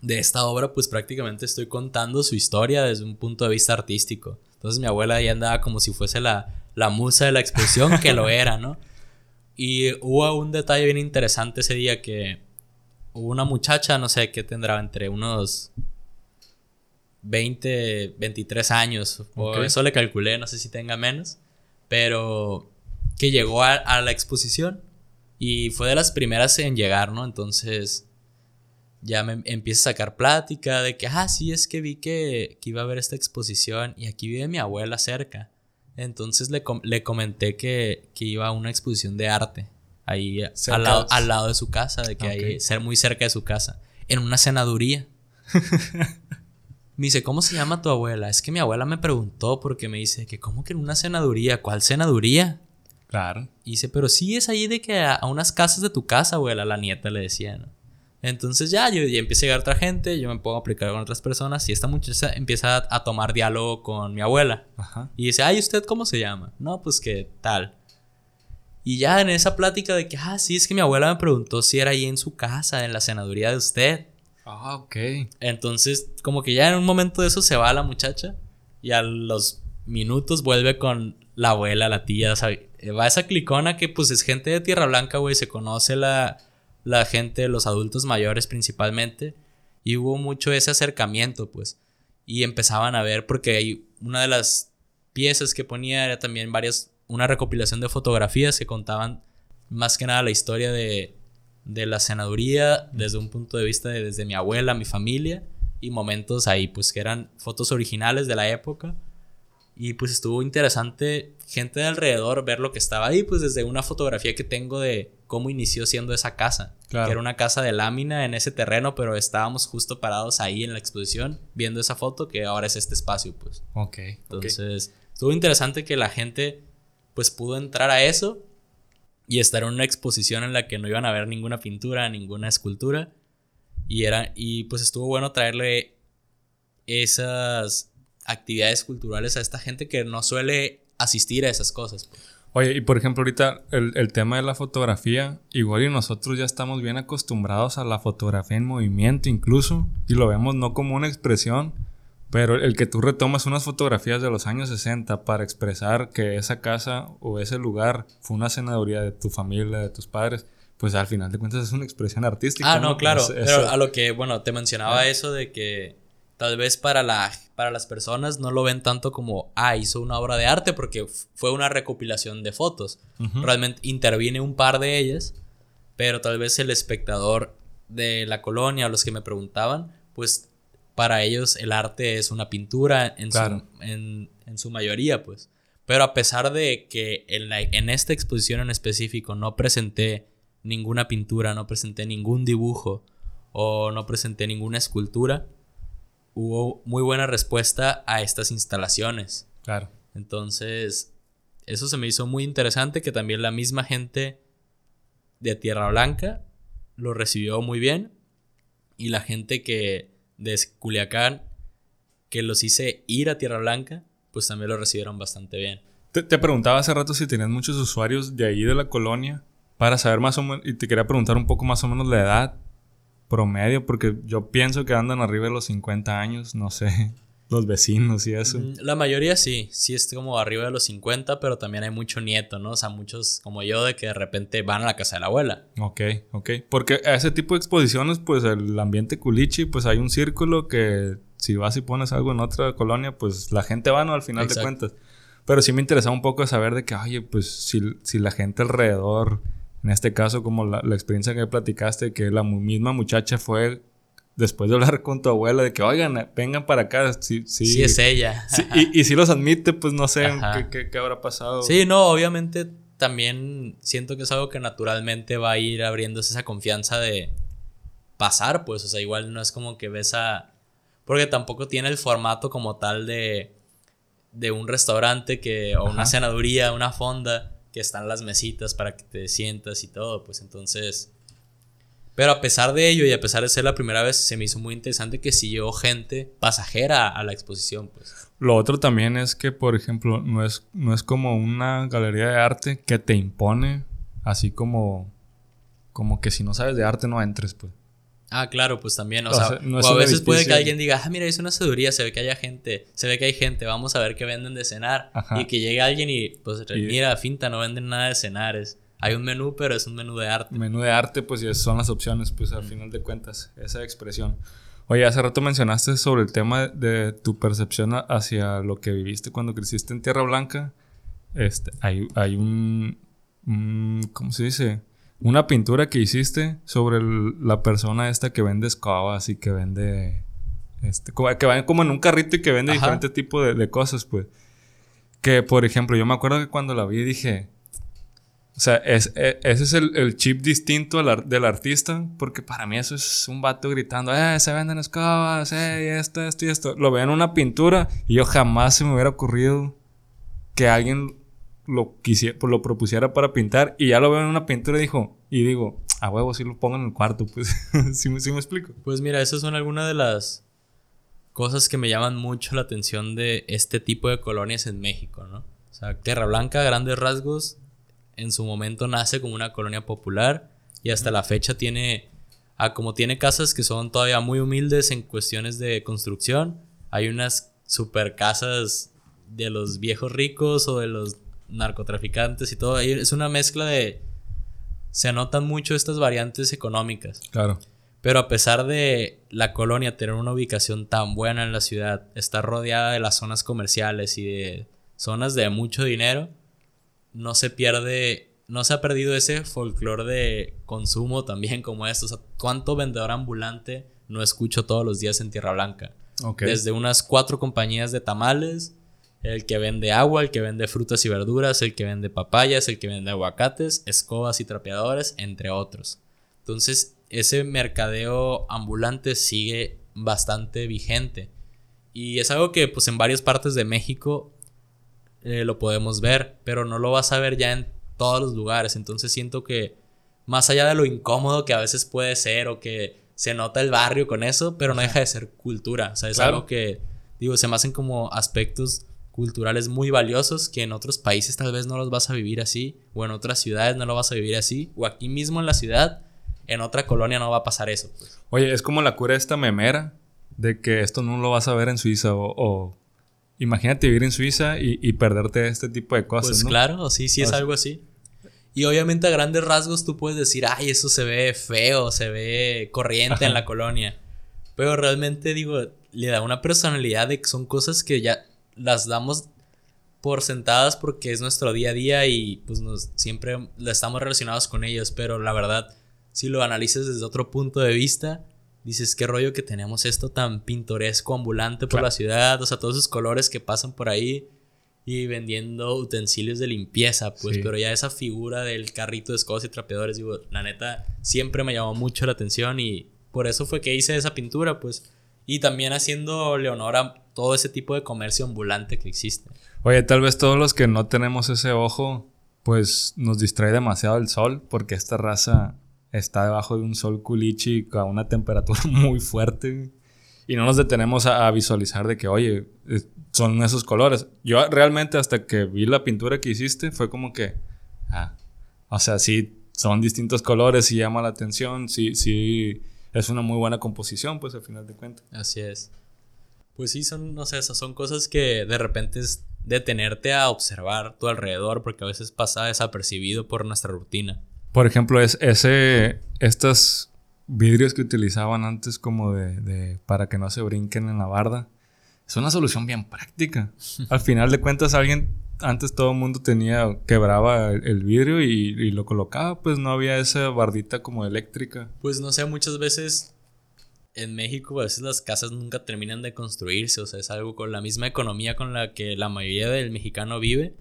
de esta obra pues prácticamente estoy contando su historia desde un punto de vista artístico. Entonces mi abuela ya andaba como si fuese la, la musa de la exposición, que lo era, ¿no? Y hubo un detalle bien interesante ese día que hubo una muchacha, no sé qué tendrá, entre unos 20, 23 años, o eso le calculé, no sé si tenga menos, pero que llegó a, la exposición y fue de las primeras en llegar, ¿no? Entonces ya me empieza a sacar plática de que, ah, sí, es que vi que, que iba a haber esta exposición y aquí vive mi abuela cerca. Entonces le, le comenté que, que, iba a una exposición de arte ahí al lado, al lado, de su casa, de que hay ser muy cerca de su casa, en una senaduría. (laughs) me dice, ¿cómo se llama tu abuela? Es que mi abuela me preguntó porque me dice que, ¿cómo que en una senaduría? ¿Cuál senaduría? Claro. Y dice, pero sí es ahí de que a, a unas casas de tu casa, abuela, la nieta le decía, ¿no? Entonces ya, yo, ya empieza a llegar otra gente, yo me pongo a aplicar con otras personas y esta muchacha empieza a, tomar diálogo con mi abuela. Y dice, ay, ¿usted cómo se llama? No, pues que tal. Y ya en esa plática de que, ah, sí, es que mi abuela me preguntó si era ahí en su casa, en la senaduría de usted. Ah, ok. Entonces, como que ya en un momento de eso se va la muchacha y a los minutos vuelve con la abuela, la tía, Va esa clicona que pues es gente de Tierra Blanca, güey, se conoce la la gente, los adultos mayores principalmente, y hubo mucho ese acercamiento, pues, y empezaban a ver, porque hay una de las piezas que ponía era también varias, una recopilación de fotografías que contaban más que nada la historia de, de la senaduría desde un punto de vista de desde mi abuela, mi familia, y momentos ahí, pues que eran fotos originales de la época. Y pues estuvo interesante gente de alrededor ver lo que estaba ahí, pues desde una fotografía que tengo de cómo inició siendo esa casa. Que era una casa de lámina en ese terreno, pero estábamos justo parados ahí en la exposición viendo esa foto que ahora es este espacio, pues. Ok. Entonces, estuvo interesante que la gente pues pudo entrar a eso y estar en una exposición en la que no iban a ver ninguna pintura, ninguna escultura. Y, era, y pues estuvo bueno traerle esas actividades culturales a esta gente que no suele asistir a esas cosas. Pues. Oye, y por ejemplo, ahorita el, tema de la fotografía, igual y nosotros ya estamos bien acostumbrados a la fotografía en movimiento incluso, y lo vemos no como una expresión, pero el que tú retomas unas fotografías de los años 60 para expresar que esa casa o ese lugar fue una senaduría de tu familia, de tus padres, pues al final de cuentas es una expresión artística. Ah, no, claro. pero a lo que, bueno, te mencionaba eso de que tal vez para, la, para las personas no lo ven tanto como, ah, hizo una obra de arte porque fue una recopilación de fotos. Realmente interviene un par de ellas, pero tal vez el espectador de la colonia o los que me preguntaban, pues para ellos el arte es una pintura en, su, en, su mayoría, pues. Pero a pesar de que en, en esta exposición en específico no presenté ninguna pintura, no presenté ningún dibujo o no presenté ninguna escultura, hubo muy buena respuesta a estas instalaciones. Claro. Entonces, eso se me hizo muy interesante que también la misma gente de Tierra Blanca lo recibió muy bien y la gente que de Culiacán que los hice ir a Tierra Blanca, pues también lo recibieron bastante bien. Te, te preguntaba hace rato si tenías muchos usuarios de ahí de la colonia para saber más o menos y te quería preguntar un poco más o menos la edad promedio, porque yo pienso que andan arriba de los 50 años, no sé, (laughs) los vecinos y eso. Mm, la mayoría sí, sí es como arriba de los 50, pero también hay mucho nieto, ¿no? O sea, muchos como yo de que de repente van a la casa de la abuela. Ok, ok. Porque a ese tipo de exposiciones, pues el ambiente culichi, pues hay un círculo que si vas y pones algo en otra colonia, pues la gente va, ¿no? Al final de cuentas. Pero sí me interesaba un poco saber de que, oye, pues si, si la gente alrededor en este caso, como la, experiencia que platicaste, que la misma muchacha fue después de hablar (laughs) con tu abuela de que, oigan, vengan para acá. Sí, sí, es ella. y, si los admite, pues no sé qué, qué, habrá pasado. Sí, no, obviamente también siento que es algo que naturalmente va a ir abriéndose esa confianza de pasar, pues, o sea, igual no es como que ves a... Porque tampoco tiene el formato como tal de, de un restaurante que, o una cenaduría, una fonda que están las mesitas para que te sientas y todo, pues entonces... Pero a pesar de ello y a pesar de ser la primera vez, se me hizo muy interesante que sí llegó gente pasajera a la exposición, pues. Lo otro también es que, por ejemplo, no es, no es como una galería de arte que te impone, así como, como que si no sabes de arte no entres, pues. Ah, claro, pues también, o, sea, a veces puede que alguien diga, ah, mira, es una seduría, se ve que haya gente, se ve que hay gente, vamos a ver qué venden de cenar. Y que llegue alguien y, pues, mira, finta, no venden nada de cenar, hay un menú, pero es un menú de arte. Menú de arte, pues, y son las opciones, pues, al final de cuentas, esa expresión. Oye, hace rato mencionaste sobre el tema de tu percepción hacia lo que viviste cuando creciste en Tierra Blanca. Este, hay, hay un, un ¿cómo se dice? Una pintura que hiciste sobre la persona esta que vende escobas y que vende. Este, que va como en un carrito y que vende diferentes tipos de, cosas, pues. Que, por ejemplo, yo me acuerdo que cuando la vi dije. O sea, es, e, ese es el, chip distinto del artista, porque para mí eso es un vato gritando, eh, se venden escobas, eh, esto, esto y esto. Lo veo en una pintura y yo jamás se me hubiera ocurrido que alguien lo, quisiera, pues, lo propusiera para pintar y ya lo veo en una pintura y, dijo, y digo, a huevo, si lo pongo en el cuarto, pues, (laughs) ¿sí, me explico? Pues mira, esas son algunas de las cosas que me llaman mucho la atención de este tipo de colonias en México, ¿no? O sea, Tierra Blanca, grandes rasgos, en su momento nace como una colonia popular y hasta la fecha tiene, ah, como tiene casas que son todavía muy humildes en cuestiones de construcción, hay unas super casas de los viejos ricos o de los narcotraficantes y todo. Es una mezcla de... Se anotan mucho estas variantes económicas. Claro. Pero a pesar de la colonia tener una ubicación tan buena en la ciudad, estar rodeada de las zonas comerciales y de zonas de mucho dinero, no se pierde, no se ha perdido ese folclore de consumo también como esto. O sea, ¿cuánto vendedor ambulante no escucho todos los días en Tierra Blanca? Desde unas cuatro compañías de tamales el que vende agua, el que vende frutas y verduras, el que vende papayas, el que vende aguacates, escobas y trapeadores, entre otros. Entonces, ese mercadeo ambulante sigue bastante vigente. Y es algo que pues en varias partes de México eh, lo podemos ver, pero no lo vas a ver ya en todos los lugares. Entonces siento que más allá de lo incómodo que a veces puede ser o que se nota el barrio con eso, pero no deja de ser cultura. O sea, es algo que, digo, se me hacen como aspectos culturales muy valiosos que en otros países tal vez no los vas a vivir así, o en otras ciudades no lo vas a vivir así, o aquí mismo en la ciudad, en otra colonia no va a pasar eso. Pues. Oye, es como la cura esta memera de que esto no lo vas a ver en Suiza o, imagínate vivir en Suiza y, perderte este tipo de cosas. Pues claro, sí, sí es algo así. Y obviamente a grandes rasgos tú puedes decir, ay, eso se ve feo, se ve corriente en la colonia. Pero realmente digo, le da una personalidad de que son cosas que ya las damos por sentadas porque es nuestro día a día y pues nos, siempre estamos relacionados con ellos, pero la verdad, si lo analizas desde otro punto de vista, dices, qué rollo que tenemos esto tan pintoresco, ambulante por la ciudad, o sea, todos esos colores que pasan por ahí y vendiendo utensilios de limpieza, pues, pero ya esa figura del carrito de escobas y trapeadores, digo, la neta, siempre me llamó mucho la atención y por eso fue que hice esa pintura, pues, y también haciendo Leonora todo ese tipo de comercio ambulante que existe. Oye, tal vez todos los que no tenemos ese ojo, pues nos distrae demasiado el sol, porque esta raza está debajo de un sol culichi a una temperatura (laughs) muy fuerte. Y no nos detenemos a, visualizar de que, oye, son esos colores. Yo realmente hasta que vi la pintura que hiciste fue como que, ah, o sea, sí, son distintos colores y llama la atención, sí, sí, es una muy buena composición, pues al final de cuentas. Así es. Pues sí, son, no sé, esas son cosas que de repente es detenerte a observar tu alrededor porque a veces pasa desapercibido por nuestra rutina. Por ejemplo, es ese, estos vidrios que utilizaban antes como de, para que no se brinquen en la barda. Es una solución bien práctica. (laughs) Al final de cuentas, alguien, antes todo el mundo tenía, quebraba el, vidrio y, y, lo colocaba, pues no había esa bardita como eléctrica. Pues no sé, muchas veces en México a veces las casas nunca terminan de construirse, o sea, es algo con la misma economía con la que la mayoría del mexicano vive,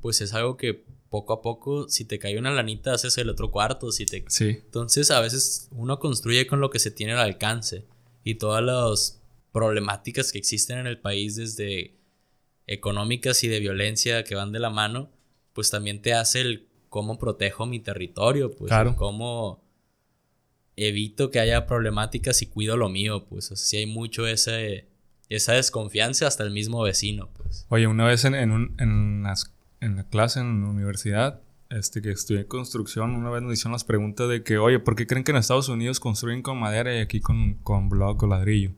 pues es algo que poco a poco, si te cae una lanita, haces el otro cuarto, si te... Sí. Entonces a veces uno construye con lo que se tiene al alcance y todas las problemáticas que existen en el país desde económicas y de violencia que van de la mano, pues también te hace el cómo protejo mi territorio, pues claro. cómo evito que haya problemáticas y cuido lo mío, pues o sea, hay mucho ese, esa desconfianza hasta el mismo vecino, pues. Oye, una vez en, en, en, la clase en la universidad, este, que estudié construcción, una vez nos hicieron las preguntas de que, oye, ¿por qué creen que en Estados Unidos construyen con madera y aquí con, con bloque o ladrillo?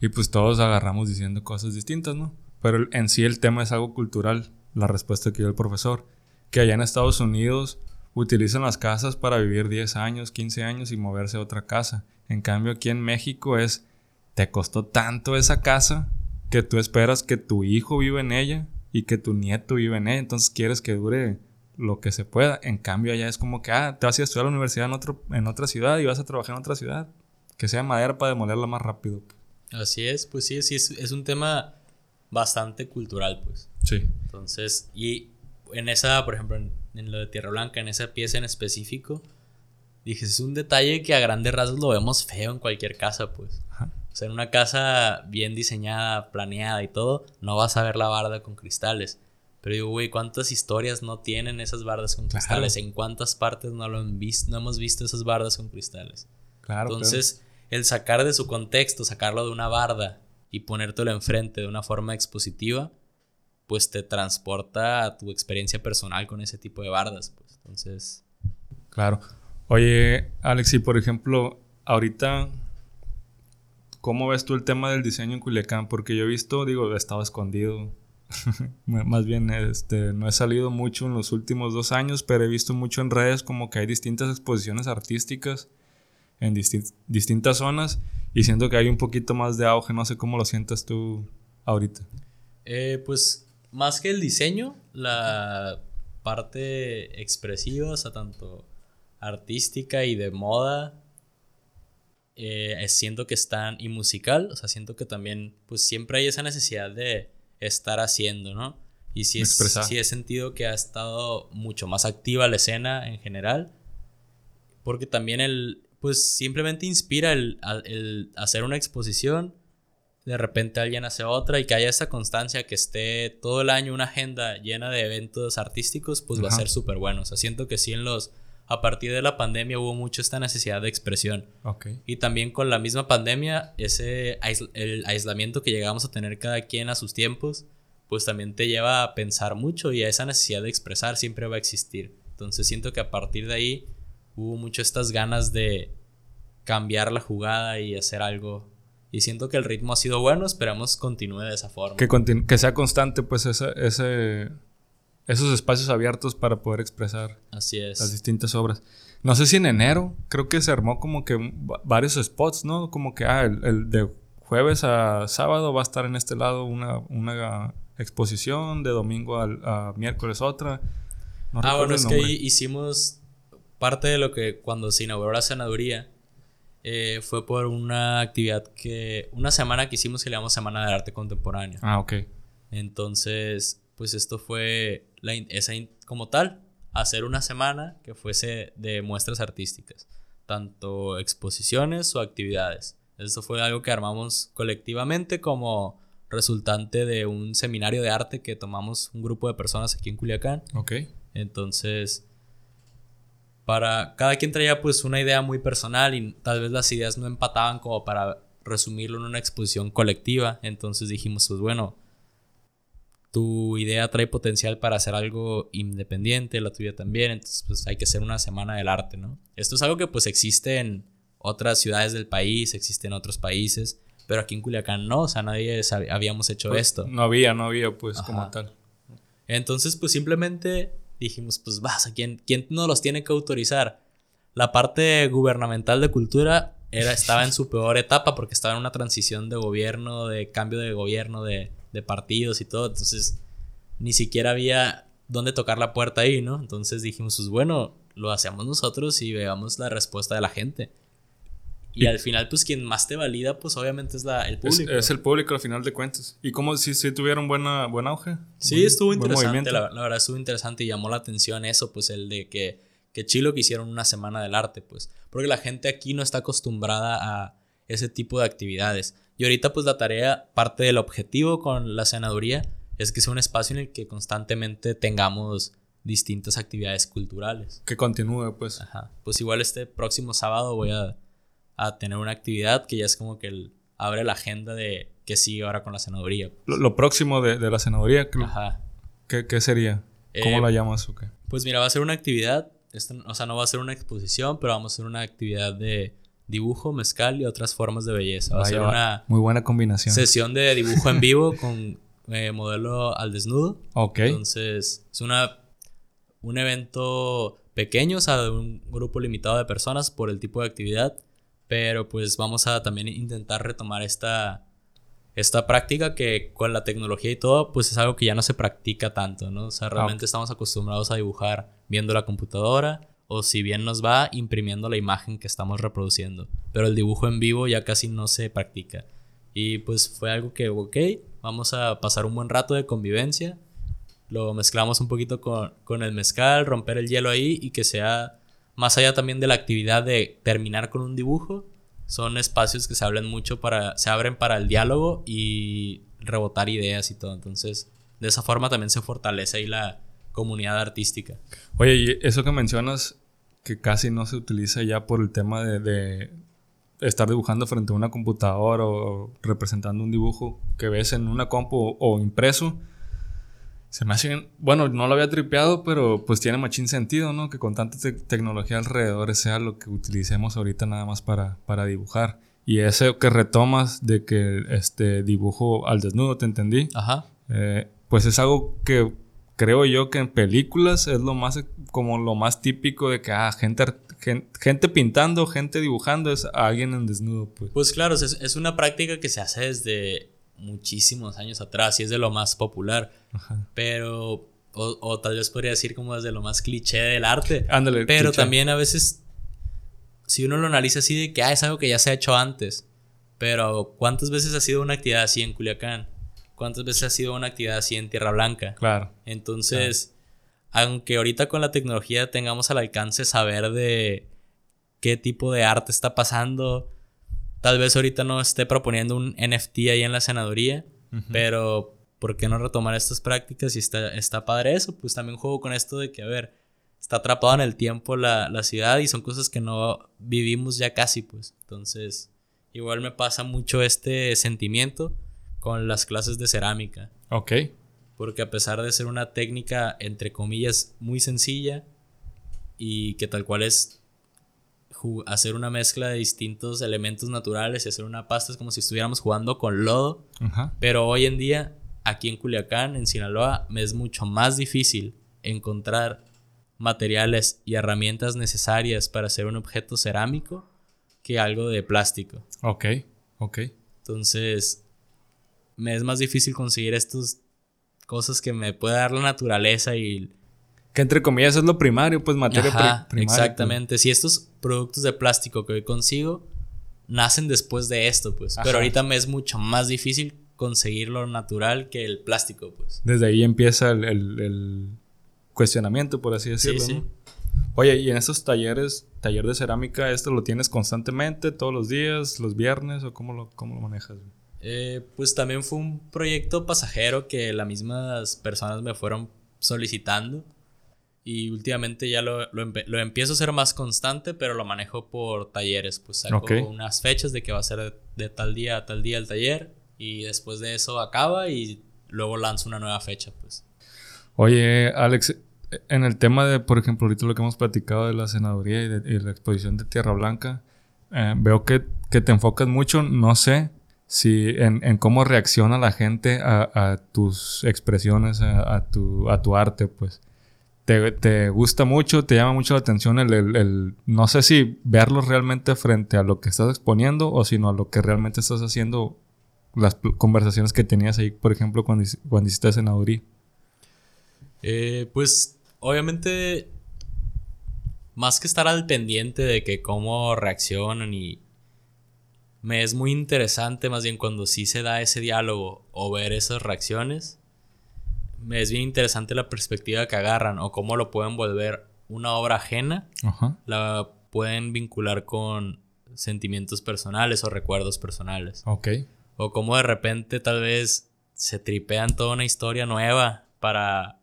Y pues todos agarramos diciendo cosas distintas, ¿no? Pero en sí el tema es algo cultural, la respuesta que dio el profesor. Que allá en Estados Unidos utilizan las casas para vivir 10 años, 15 años y moverse a otra casa. En cambio aquí en México es, te costó tanto esa casa que tú esperas que tu hijo viva en ella y que tu nieto viva en ella. Entonces quieres que dure lo que se pueda. En cambio allá es como que, ah, te vas a estudiar a la universidad en, otro, en otra ciudad y vas a trabajar en otra ciudad. Que sea madera para demolerla más rápido. Así es, pues sí, sí, es, es un tema bastante cultural, pues. Sí. Entonces, y en esa, por ejemplo, en, lo de Tierra Blanca, en esa pieza en específico, dije, es un detalle que a grandes rasgos lo vemos feo en cualquier casa, pues. O sea, en una casa bien diseñada, planeada y todo, no vas a ver la barda con cristales. Pero digo, güey, ¿cuántas historias no tienen esas bardas con cristales? ¿En cuántas partes no, lo han visto, no hemos visto esas bardas con cristales? Claro. Entonces, el sacar de su contexto, sacarlo de una barda y ponértelo enfrente de una forma expositiva, pues te transporta a tu experiencia personal con ese tipo de bardas. Pues. Entonces. Claro. Oye, Alex, y por ejemplo, ahorita, ¿cómo ves tú el tema del diseño en Culiacán? Porque yo he visto, digo, estaba escondido. (laughs) Más bien, este, no he salido mucho en los últimos dos años, pero he visto mucho en redes como que hay distintas exposiciones artísticas en distintas zonas y siento que hay un poquito más de auge. No sé cómo lo sientas tú ahorita. Eh, pues más que el diseño, la parte expresiva, o sea, tanto artística y de moda, eh, siento que están, y musical, o sea, siento que también, pues siempre hay esa necesidad de estar haciendo, ¿no? Y sí, es, sí he sentido que ha estado mucho más activa la escena en general, porque también el, pues simplemente inspira el, hacer una exposición, de repente alguien hace otra y que haya esa constancia, que esté todo el año una agenda llena de eventos artísticos, pues va a ser súper bueno. O sea, siento que sí en los... A partir de la pandemia hubo mucho esta necesidad de expresión. Y también con la misma pandemia, ese el aislamiento que llegamos a tener cada quien a sus tiempos, pues también te lleva a pensar mucho y a esa necesidad de expresar siempre va a existir. Entonces siento que a partir de ahí hubo mucho estas ganas de cambiar la jugada y hacer algo. Y siento que el ritmo ha sido bueno, esperamos continúe de esa forma. Que, que sea constante, pues, ese, ese, esos espacios abiertos para poder expresar Así es. las distintas obras. No sé si en enero creo que se armó como que varios spots, ¿no? Como que, ah, el, de jueves a sábado va a estar en este lado una, una exposición, de domingo a, miércoles otra. ah, bueno, es que hicimos parte de lo que cuando se inauguró la senaduría eh, fue por una actividad que. Una semana que hicimos que le llamamos Semana de Arte Contemporáneo. Ah, ok. Entonces, pues esto fue la, esa, como tal, hacer una semana que fuese de muestras artísticas, tanto exposiciones o actividades. Esto fue algo que armamos colectivamente como resultante de un seminario de arte que tomamos un grupo de personas aquí en Culiacán. Ok. Entonces, para cada quien traía pues una idea muy personal y tal vez las ideas no empataban como para resumirlo en una exposición colectiva. Entonces dijimos, pues bueno, tu idea trae potencial para hacer algo independiente, la tuya también, entonces pues hay que hacer una semana del arte, ¿no? Esto es algo que pues existe en otras ciudades del país, existe en otros países, pero aquí en Culiacán no, o sea, nadie habíamos hecho pues, esto. No había, no había pues como tal. Entonces pues simplemente dijimos, pues vas, ¿quién, ¿quién nos los tiene que autorizar? La parte gubernamental de cultura era, estaba en su peor etapa porque estaba en una transición de gobierno, de cambio de gobierno, de, de partidos y todo. Entonces, ni siquiera había dónde tocar la puerta ahí, ¿no? Entonces dijimos, pues bueno, lo hacemos nosotros y veamos la respuesta de la gente. Y, al final, pues quien más te valida, pues obviamente es la, el público. Es, el público al final de cuentas. ¿Y cómo si, si tuvieron buena, buen auge? Sí, estuvo interesante. La, verdad estuvo interesante y llamó la atención eso, pues el de que, que Chilo que hicieron una semana del arte, pues. Porque la gente aquí no está acostumbrada a ese tipo de actividades. Y ahorita, pues la tarea, parte del objetivo con la senaduría, es que sea un espacio en el que constantemente tengamos distintas actividades culturales. Que continúe, pues. Ajá. Pues igual este próximo sábado voy a, tener una actividad que ya es como que abre la agenda de que sigue ahora con la senaduría. Lo, próximo de, la senaduría, Ajá. ¿Qué, sería? ¿Cómo eh, la llamas o qué? Pues mira, va a ser una actividad, o sea, no va a ser una exposición, pero vamos a hacer una actividad de dibujo, mezcal y otras formas de belleza. Va a ser una muy buena combinación. Sesión de dibujo en vivo (laughs) con eh, modelo al desnudo. Ok. Entonces, es una, un evento pequeño, o sea, de un grupo limitado de personas por el tipo de actividad. Pero pues vamos a también intentar retomar esta, esta práctica que con la tecnología y todo, pues es algo que ya no se practica tanto, ¿no? O sea, realmente estamos acostumbrados a dibujar viendo la computadora o si bien nos va imprimiendo la imagen que estamos reproduciendo. Pero el dibujo en vivo ya casi no se practica. Y pues fue algo que, ok, vamos a pasar un buen rato de convivencia. Lo mezclamos un poquito con, con el mezcal, romper el hielo ahí y que sea más allá también de la actividad de terminar con un dibujo. Son espacios que se hablan mucho para, se abren para el diálogo y rebotar ideas y todo. Entonces, de esa forma también se fortalece ahí la, comunidad artística. Oye, y eso que mencionas, que casi no se utiliza ya por el tema de, estar dibujando frente a una computadora o representando un dibujo que ves en una compu o, impreso, se me hace, bueno, no lo había tripeado, pero pues tiene machín sentido, ¿no? Que con tanta tecnología alrededor sea lo que utilicemos ahorita nada más para, para dibujar. Y ese que retomas de que este dibujo al desnudo, te entendí. Ajá. Eh, pues es algo que creo yo que en películas es lo más como lo más típico de que ah, gente, gente, pintando, gente dibujando es alguien en desnudo, pues. Pues claro, es, es, una práctica que se hace desde muchísimos años atrás y es de lo más popular. Pero o, tal vez podría decir como desde lo más cliché del arte. Ándale, pero también a veces si uno lo analiza así de que ah, es algo que ya se ha hecho antes. Pero ¿cuántas veces ha sido una actividad así en Culiacán? ¿Cuántas veces ha sido una actividad así en Tierra Blanca? Claro. Entonces, aunque ahorita con la tecnología tengamos al alcance saber de qué tipo de arte está pasando, tal vez ahorita no esté proponiendo un NFT ahí en la senaduría, pero ¿por qué no retomar estas prácticas? Y está, está padre eso, pues también juego con esto de que, a ver, está atrapado en el tiempo la, la ciudad y son cosas que no vivimos ya casi, pues. Entonces, igual me pasa mucho este sentimiento con las clases de cerámica. Ok. Porque a pesar de ser una técnica, entre comillas, muy sencilla y que tal cual es hacer una mezcla de distintos elementos naturales y hacer una pasta es como si estuviéramos jugando con lodo. Pero hoy en día, aquí en Culiacán, en Sinaloa, me es mucho más difícil encontrar materiales y herramientas necesarias para hacer un objeto cerámico que algo de plástico. Ok, ok. Entonces, me es más difícil conseguir estas cosas que me puede dar la naturaleza y... Que entre comillas es lo primario, pues materia primaria. Pues. Exactamente. Si estos productos de plástico que hoy consigo nacen después de esto, pues. Pero ahorita me es mucho más difícil conseguir lo natural que el plástico, pues. Desde ahí empieza el, cuestionamiento, por así decirlo. Sí, sí. Oye, y en esos talleres, taller de cerámica, ¿esto lo tienes constantemente, todos los días, los viernes, o cómo lo, cómo lo manejas? Eh, pues también fue un proyecto pasajero que las mismas personas me fueron solicitando. Y últimamente ya lo, lo, empiezo a hacer más constante, pero lo manejo por talleres. Pues saco unas fechas de que va a ser de, tal día a tal día el taller. Y después de eso acaba y luego lanzo una nueva fecha, pues. Oye, Alex, en el tema de, por ejemplo, ahorita lo que hemos platicado de la senaduría y de, la exposición de Tierra Blanca, eh, veo que, que, te enfocas mucho, no sé, Sí, en, en, cómo reacciona la gente a, a tus expresiones, a, a, tu, a tu arte, pues. Te, gusta mucho, te llama mucho la atención el, el, no sé si verlo realmente frente a lo que estás exponiendo o sino a lo que realmente estás haciendo, las conversaciones que tenías ahí, por ejemplo, cuando, cuando hiciste senaduría. Eh, pues, obviamente, más que estar al pendiente de que cómo reaccionan y me es muy interesante más bien cuando sí se da ese diálogo o ver esas reacciones. Me es bien interesante la perspectiva que agarran o cómo lo pueden volver una obra ajena. La pueden vincular con sentimientos personales o recuerdos personales. Ok. O cómo de repente tal vez se tripean toda una historia nueva para,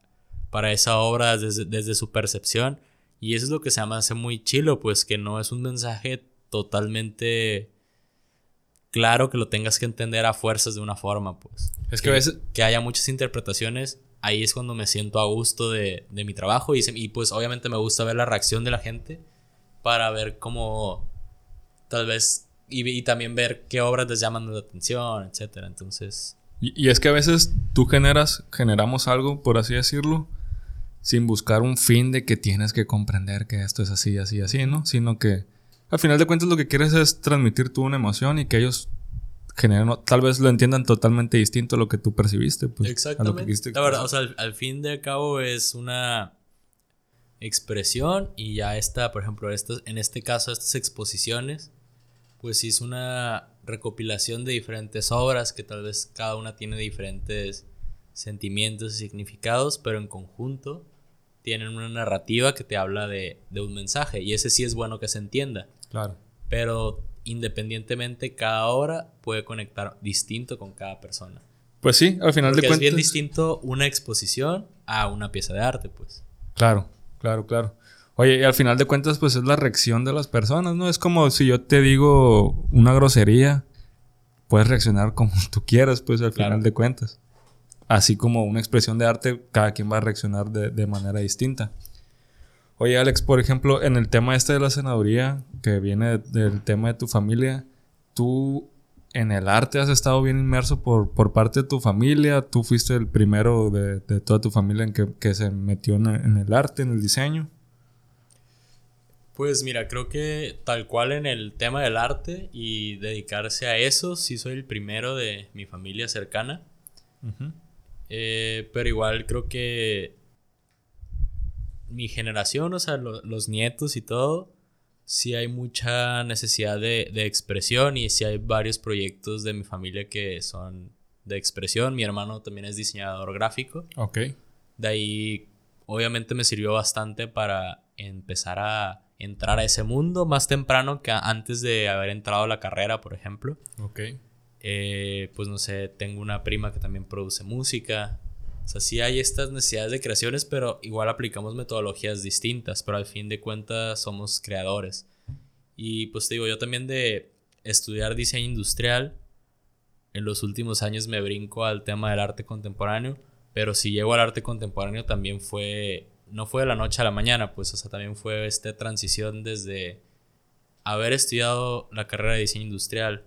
para esa obra desde, desde su percepción. Y eso es lo que se me hace muy chilo, pues que no es un mensaje totalmente claro que lo tengas que entender a fuerzas de una forma, pues. Es que, a veces... Que haya muchas interpretaciones, ahí es cuando me siento a gusto de, de mi trabajo y, y, pues obviamente me gusta ver la reacción de la gente para ver cómo tal vez y, y también ver qué obras les llaman la atención, etcétera. Entonces... Y, y es que a veces tú generas, generamos algo, por así decirlo, sin buscar un fin de que tienes que comprender que esto es así, así, así, ¿no? Sino que al final de cuentas lo que quieres es transmitir tú una emoción y que ellos generen, tal vez lo entiendan totalmente distinto a lo que tú percibiste. Pues, Exactamente. la verdad, o sea, al, fin de cabo es una expresión y ya está, por ejemplo, en este caso, estas exposiciones, pues sí es una recopilación de diferentes obras que tal vez cada una tiene diferentes sentimientos y significados, pero en conjunto tienen una narrativa que te habla de, de un mensaje y ese sí es bueno que se entienda. Claro. Pero independientemente, cada obra puede conectar distinto con cada persona. Pues sí, al final de cuentas. Es bien distinto una exposición a una pieza de arte, pues. Claro, claro, claro. Oye, y al final de cuentas, pues es la reacción de las personas, ¿no? Es como si yo te digo una grosería, puedes reaccionar como (laughs) tú quieras, pues al final de cuentas. Así como una expresión de arte, cada quien va a reaccionar de, de manera distinta. Oye, Alex, por ejemplo, en el tema este de la senaduría, que viene del tema de tu familia, tú en el arte has estado bien inmerso por, por parte de tu familia, tú fuiste el primero de, de toda tu familia en que, que se metió en, en, el arte, en el diseño. Pues mira, creo que tal cual en el tema del arte y dedicarse a eso, sí soy el primero de mi familia cercana. eh, pero igual creo que mi generación, o sea, los nietos y todo, sí hay mucha necesidad de, de, expresión y sí hay varios proyectos de mi familia que son de expresión. Mi hermano también es diseñador gráfico. Ok. De ahí, obviamente me sirvió bastante para empezar a entrar a ese mundo más temprano que antes de haber entrado a la carrera, por ejemplo. Ok. Eh, pues no sé, tengo una prima que también produce música. O sea, sí hay estas necesidades de creaciones, pero igual aplicamos metodologías distintas, pero al fin de cuentas somos creadores. Y pues te digo, yo también de estudiar diseño industrial, en los últimos años me brinco al tema del arte contemporáneo, pero si llego al arte contemporáneo también fue, no fue de la noche a la mañana, pues, o sea, también fue esta transición desde haber estudiado la carrera de diseño industrial,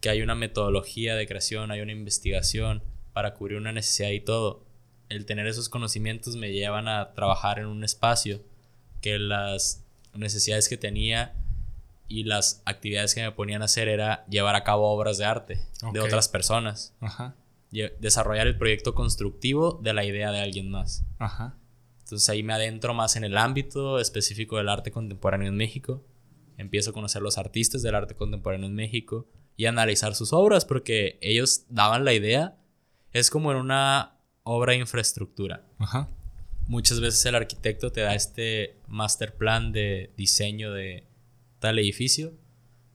que hay una metodología de creación, hay una investigación para cubrir una necesidad y todo el tener esos conocimientos me llevan a trabajar en un espacio que las necesidades que tenía y las actividades que me ponían a hacer era llevar a cabo obras de arte de otras personas. Ajá. Desarrollar el proyecto constructivo de la idea de alguien más. Ajá. Entonces ahí me adentro más en el ámbito específico del arte contemporáneo en México. Empiezo a conocer los artistas del arte contemporáneo en México y analizar sus obras porque ellos daban la idea. Es como en una obra de infraestructura. Ajá. Muchas veces el arquitecto te da este master plan de diseño de tal edificio,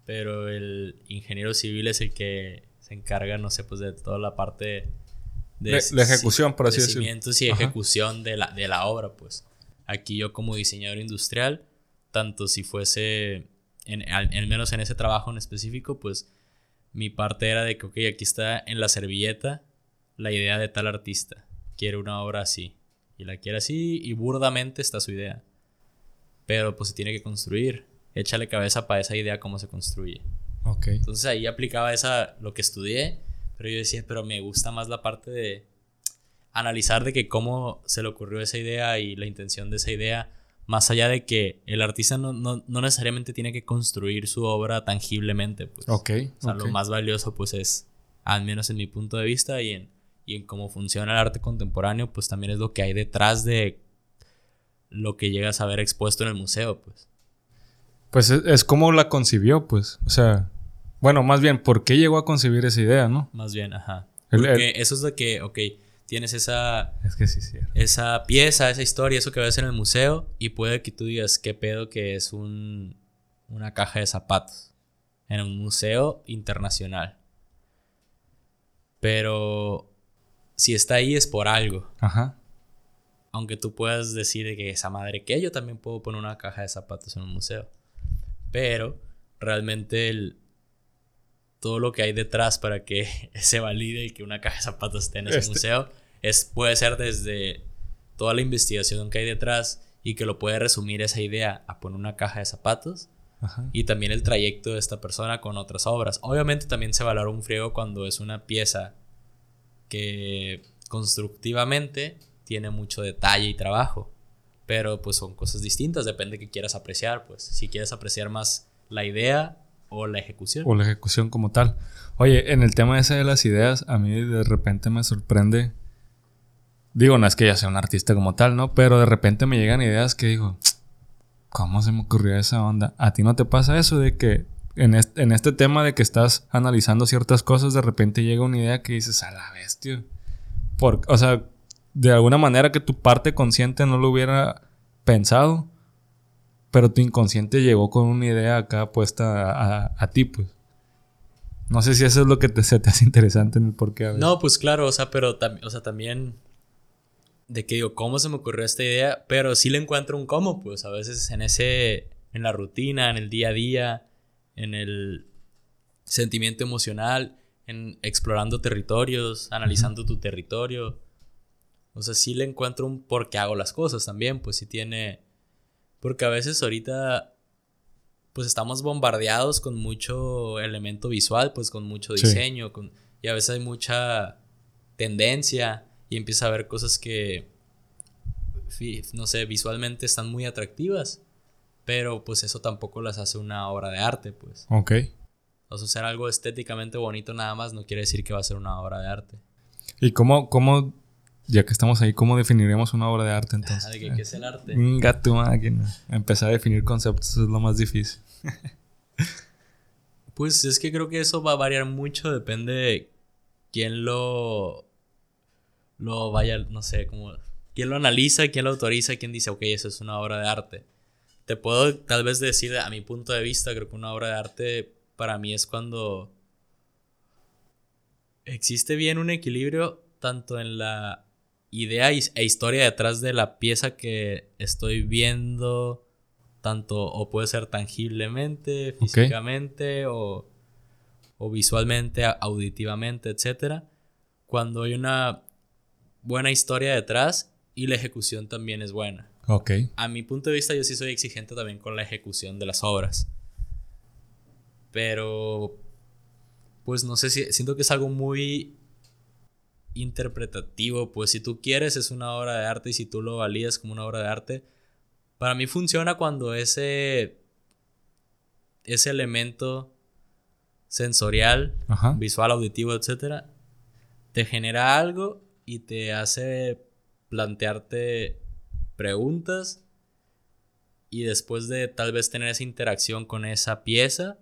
pero el ingeniero civil es el que se encarga, no sé, pues de toda la parte de, la ejecución, por así decirlo. Cimientos y ejecución de la, de la obra, pues. Aquí yo como diseñador industrial, tanto si fuese, en, al, menos en ese trabajo en específico, pues mi parte era de que, ok, aquí está en la servilleta la idea de tal artista. Quiere una obra así. Y la quiere así y burdamente está su idea. Pero pues se tiene que construir. Échale cabeza para esa idea cómo se construye. Ok. Entonces ahí aplicaba esa, lo que estudié. Pero yo decía, pero me gusta más la parte de analizar de que cómo se le ocurrió esa idea y la intención de esa idea. Más allá de que el artista no, no, no necesariamente tiene que construir su obra tangiblemente. Pues. Ok. O sea, lo más valioso pues es, al menos en mi punto de vista y en, y en cómo funciona el arte contemporáneo, pues también es lo que hay detrás de lo que llegas a ver expuesto en el museo, pues. Pues es, como la concibió, pues. O sea, bueno, más bien, ¿por qué llegó a concebir esa idea, no? Más bien, ajá. Porque eso es de que, ok, tienes esa... Es que sí, sí. Esa pieza, esa historia, eso que ves en el museo, y puede que tú digas, ¿qué pedo que es un, una caja de zapatos? En un museo internacional. Pero si está ahí es por algo. Ajá. Aunque tú puedas decir que esa madre que yo también puedo poner una caja de zapatos en un museo. Pero realmente el, todo lo que hay detrás para que (laughs) se valide y que una caja de zapatos esté en ese este museo es, puede ser desde toda la investigación que hay detrás y que lo puede resumir esa idea a poner una caja de zapatos y también el trayecto de esta persona con otras obras. Obviamente también se valora un friego cuando es una pieza que constructivamente tiene mucho detalle y trabajo, pero pues son cosas distintas, depende de que quieras apreciar, pues si quieres apreciar más la idea o la ejecución. O la ejecución como tal. Oye, en el tema ese de las ideas, a mí de repente me sorprende Digo, no es que ya sea un artista como tal, ¿no? Pero de repente me llegan ideas que digo, ¿cómo se me ocurrió esa onda? ¿A ti no te pasa eso de que en este, tema de que estás analizando ciertas cosas, de repente llega una idea que dices, a la bestia? Por, o sea, de alguna manera que tu parte consciente no lo hubiera pensado, pero tu inconsciente llegó con una idea acá puesta a, ti, pues. No sé si eso es lo que te, se te hace interesante en el por qué. No, pues claro, o sea, pero o sea, también de que digo, ¿cómo se me ocurrió esta idea? Pero sí le encuentro un cómo, pues a veces en ese, en la rutina, en el día a día, en el sentimiento emocional, en explorando territorios, analizando tu territorio. O sea, sí le encuentro un por qué hago las cosas también, pues sí tiene... Porque a veces ahorita, pues estamos bombardeados con mucho elemento visual, pues con mucho diseño, con, y a veces hay mucha tendencia y empieza a ver cosas que, no sé, visualmente están muy atractivas, pero pues eso tampoco las hace una obra de arte, pues. Ok. O sea, ser algo estéticamente bonito nada más no quiere decir que va a ser una obra de arte. ¿Y cómo, cómo ya que estamos ahí, cómo definiremos una obra de arte entonces? ¿De qué, es el arte? Un gato máquina. Empezar a definir conceptos es lo más difícil. (laughs) pues es que creo que eso va a variar mucho, depende de quién lo lo vaya, no sé, como quién lo analiza, quién lo autoriza, quién dice, ok, eso es una obra de arte. Te puedo tal vez decir, a mi punto de vista, creo que una obra de arte para mí es cuando existe bien un equilibrio tanto en la idea e historia detrás de la pieza que estoy viendo, tanto o puede ser tangiblemente, físicamente o, o visualmente, auditivamente, etc. Cuando hay una buena historia detrás y la ejecución también es buena. Ok. A mi punto de vista, yo sí soy exigente también con la ejecución de las obras. Pero, pues no sé si siento que es algo muy interpretativo. Pues si tú quieres es una obra de arte y si tú lo validas como una obra de arte, para mí funciona cuando ese, ese elemento sensorial, visual, auditivo, etcétera, te genera algo y te hace plantearte preguntas y después de tal vez tener esa interacción con esa pieza,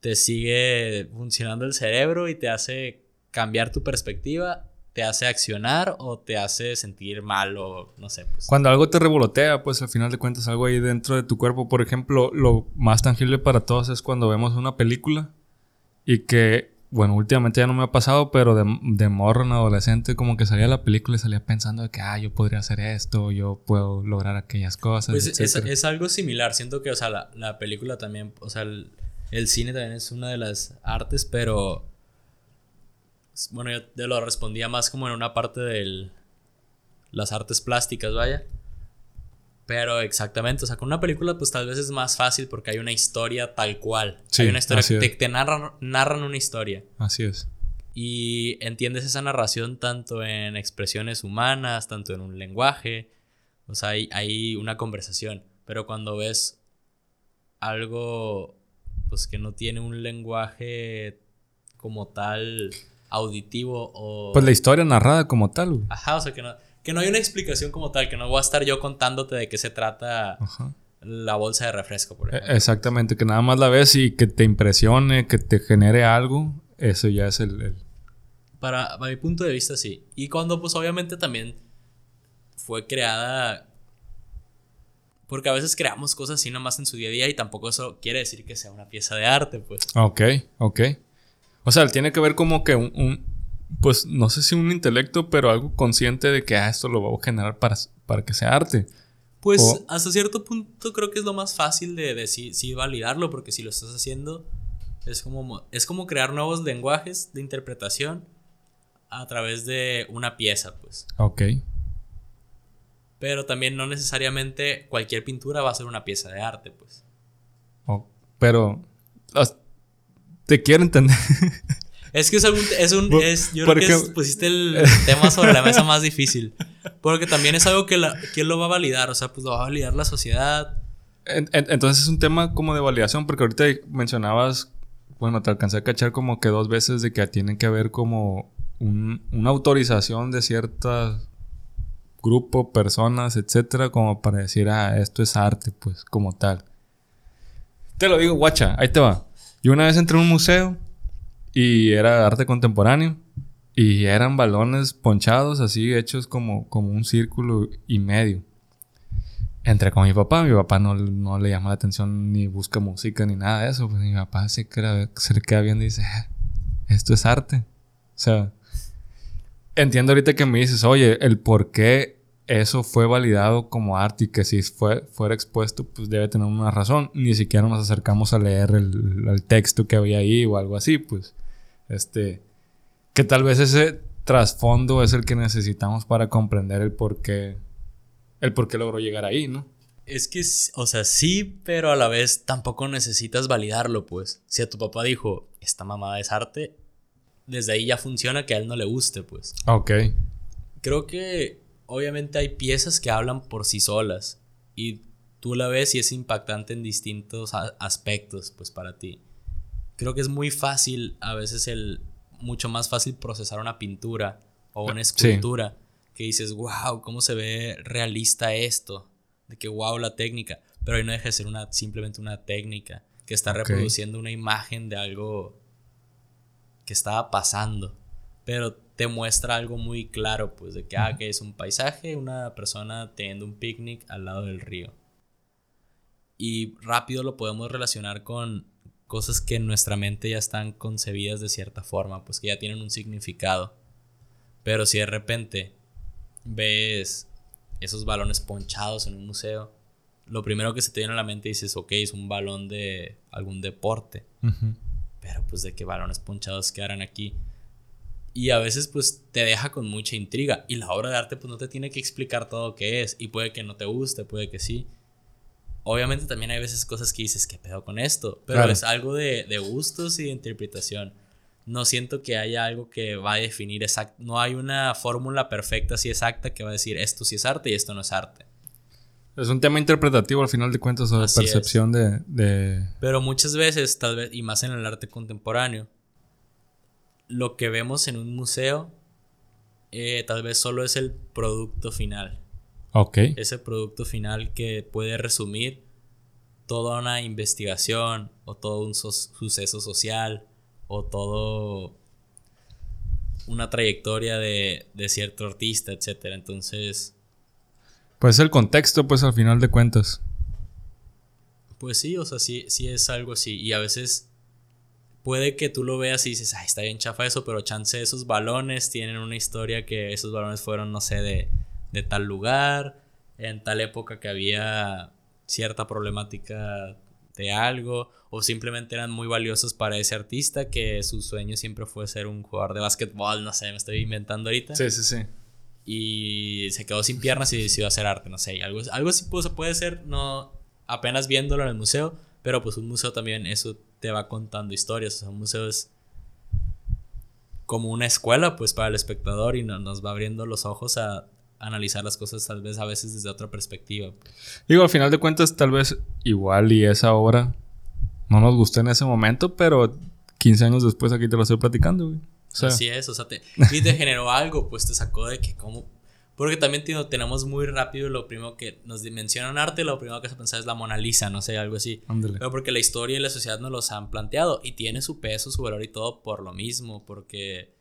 te sigue funcionando el cerebro y te hace cambiar tu perspectiva, te hace accionar o te hace sentir mal o no sé. Pues. Cuando algo te revolotea, pues al final de cuentas algo ahí dentro de tu cuerpo. Por ejemplo, lo más tangible para todos es cuando vemos una película y que bueno, últimamente ya no me ha pasado, pero de, de morro en adolescente, como que salía la película y salía pensando de que, ah, yo podría hacer esto, yo puedo lograr aquellas cosas. Pues es, algo similar. Siento que, o sea, la, película también, o sea, el, cine también es una de las artes, pero. Bueno, yo te lo respondía más como en una parte de las artes plásticas, vaya. Pero exactamente, o sea, con una película pues tal vez es más fácil porque hay una historia tal cual. hay una historia que te, narran, narran una historia. Así es. Y entiendes esa narración tanto en expresiones humanas, tanto en un lenguaje. O sea, hay, hay una conversación. Pero cuando ves algo pues que no tiene un lenguaje como tal auditivo o... Pues la historia narrada como tal. Ajá, o sea que no que no hay una explicación como tal, que no voy a estar yo contándote de qué se trata la bolsa de refresco, por e, ejemplo. Exactamente, que nada más la ves y que te impresione, que te genere algo, eso ya es el... Para, mi punto de vista, sí. Y cuando pues obviamente también fue creada... Porque a veces creamos cosas así nomás en su día a día y tampoco eso quiere decir que sea una pieza de arte, pues. Ok, ok. O sea, tiene que ver como que un pues no sé si un intelecto, pero algo consciente de que ah, esto lo va a generar para, para que sea arte. Pues hasta cierto punto creo que es lo más fácil de decir, sí, validarlo, porque si lo estás haciendo, es como, es como crear nuevos lenguajes de interpretación a través de una pieza, pues. Ok. Pero también no necesariamente cualquier pintura va a ser una pieza de arte, pues. pero te quiero entender. (laughs) Es que es, algún, es un. Es, yo creo que pusiste el (laughs) tema sobre la mesa más difícil. Porque también es algo que la, ¿quién lo va a validar? O sea, pues lo va a validar la sociedad. entonces es un tema como de validación, porque ahorita mencionabas, bueno, te alcancé a cachar como que dos veces de que tienen que haber como una autorización de ciertos grupo, personas, etcétera, como para decir, ah, esto es arte, pues, como tal. Te lo digo, guacha, ahí te va. Yo una vez entré a un museo y era arte contemporáneo. Y eran balones ponchados, así hechos como, como un círculo y medio. Entré con mi papá, mi papá no, no le llama la atención ni busca música ni nada de eso. Pues mi papá se, queda, se le queda y dice, eh, esto es arte. O sea, entiendo ahorita que me dices, oye, el por qué eso fue validado como arte y que si fue, fuera expuesto, pues debe tener una razón. Ni siquiera nos acercamos a leer el, el texto que había ahí o algo así, pues. Este, que tal vez ese trasfondo es el que necesitamos para comprender el por qué, el por qué logró llegar ahí, ¿no? Es que, o sea, sí, pero a la vez tampoco necesitas validarlo, pues. Si a tu papá dijo, esta mamada es arte, desde ahí ya funciona que a él no le guste, pues. Ok. Creo que obviamente hay piezas que hablan por sí solas y tú la ves y es impactante en distintos aspectos, pues para ti creo que es muy fácil, a veces el mucho más fácil procesar una pintura o una escultura que dices, wow, cómo se ve realista esto, de que wow la técnica, pero ahí no deja de ser una, simplemente una técnica que está reproduciendo una imagen de algo que estaba pasando, pero te muestra algo muy claro, pues de que, ah, que es un paisaje, una persona teniendo un picnic al lado del río. Y rápido lo podemos relacionar con cosas que en nuestra mente ya están concebidas de cierta forma, pues que ya tienen un significado. Pero si de repente ves esos balones ponchados en un museo, lo primero que se te viene a la mente dices, ok, es un balón de algún deporte. Pero pues de qué balones ponchados quedarán aquí. Y a veces pues te deja con mucha intriga. Y la obra de arte pues no te tiene que explicar todo qué es. Y puede que no te guste, puede que sí. Obviamente también hay veces cosas que dices, ¿qué pedo con esto? Pero es algo de, gustos y de interpretación. No siento que haya algo que va a definir exacto. No hay una fórmula perfecta así exacta que va a decir esto sí es arte y esto no es arte. Es un tema interpretativo al final de cuentas o de percepción de, Pero muchas veces, tal vez, y más en el arte contemporáneo, lo que vemos en un museo eh, tal vez solo es el producto final. Ese producto final que puede resumir toda una investigación o todo un suceso social o todo una trayectoria de, cierto artista, etc. Entonces... Pues el contexto, pues al final de cuentas. Pues sí, o sea, sí, sí es algo así. Y a veces puede que tú lo veas y dices, ay, está bien chafa eso, pero chance esos balones tienen una historia que esos balones fueron, no sé, de de tal lugar, en tal época que había cierta problemática de algo, o simplemente eran muy valiosos para ese artista que su sueño siempre fue ser un jugador de básquetbol, no sé, me estoy inventando ahorita. Sí, sí, sí. Y se quedó sin piernas y decidió hacer arte, no sé, algo, algo pues, puede ser, no apenas viéndolo en el museo, pero pues un museo también eso te va contando historias, o sea, un museo es como una escuela pues para el espectador y nos va abriendo los ojos a analizar las cosas tal vez a veces desde otra perspectiva. Digo, al final de cuentas, tal vez igual y esa obra no nos gustó en ese momento, pero 15 años después aquí te lo estoy platicando, güey. Así es, o sea, te, y te generó algo, pues te sacó de que como... Porque también tío, tenemos muy rápido lo primero que nos dimensionan arte, lo primero que se pensar es la Mona Lisa, no sé, algo así. Pero porque la historia y la sociedad nos los han planteado y tiene su peso, su valor y todo por lo mismo, porque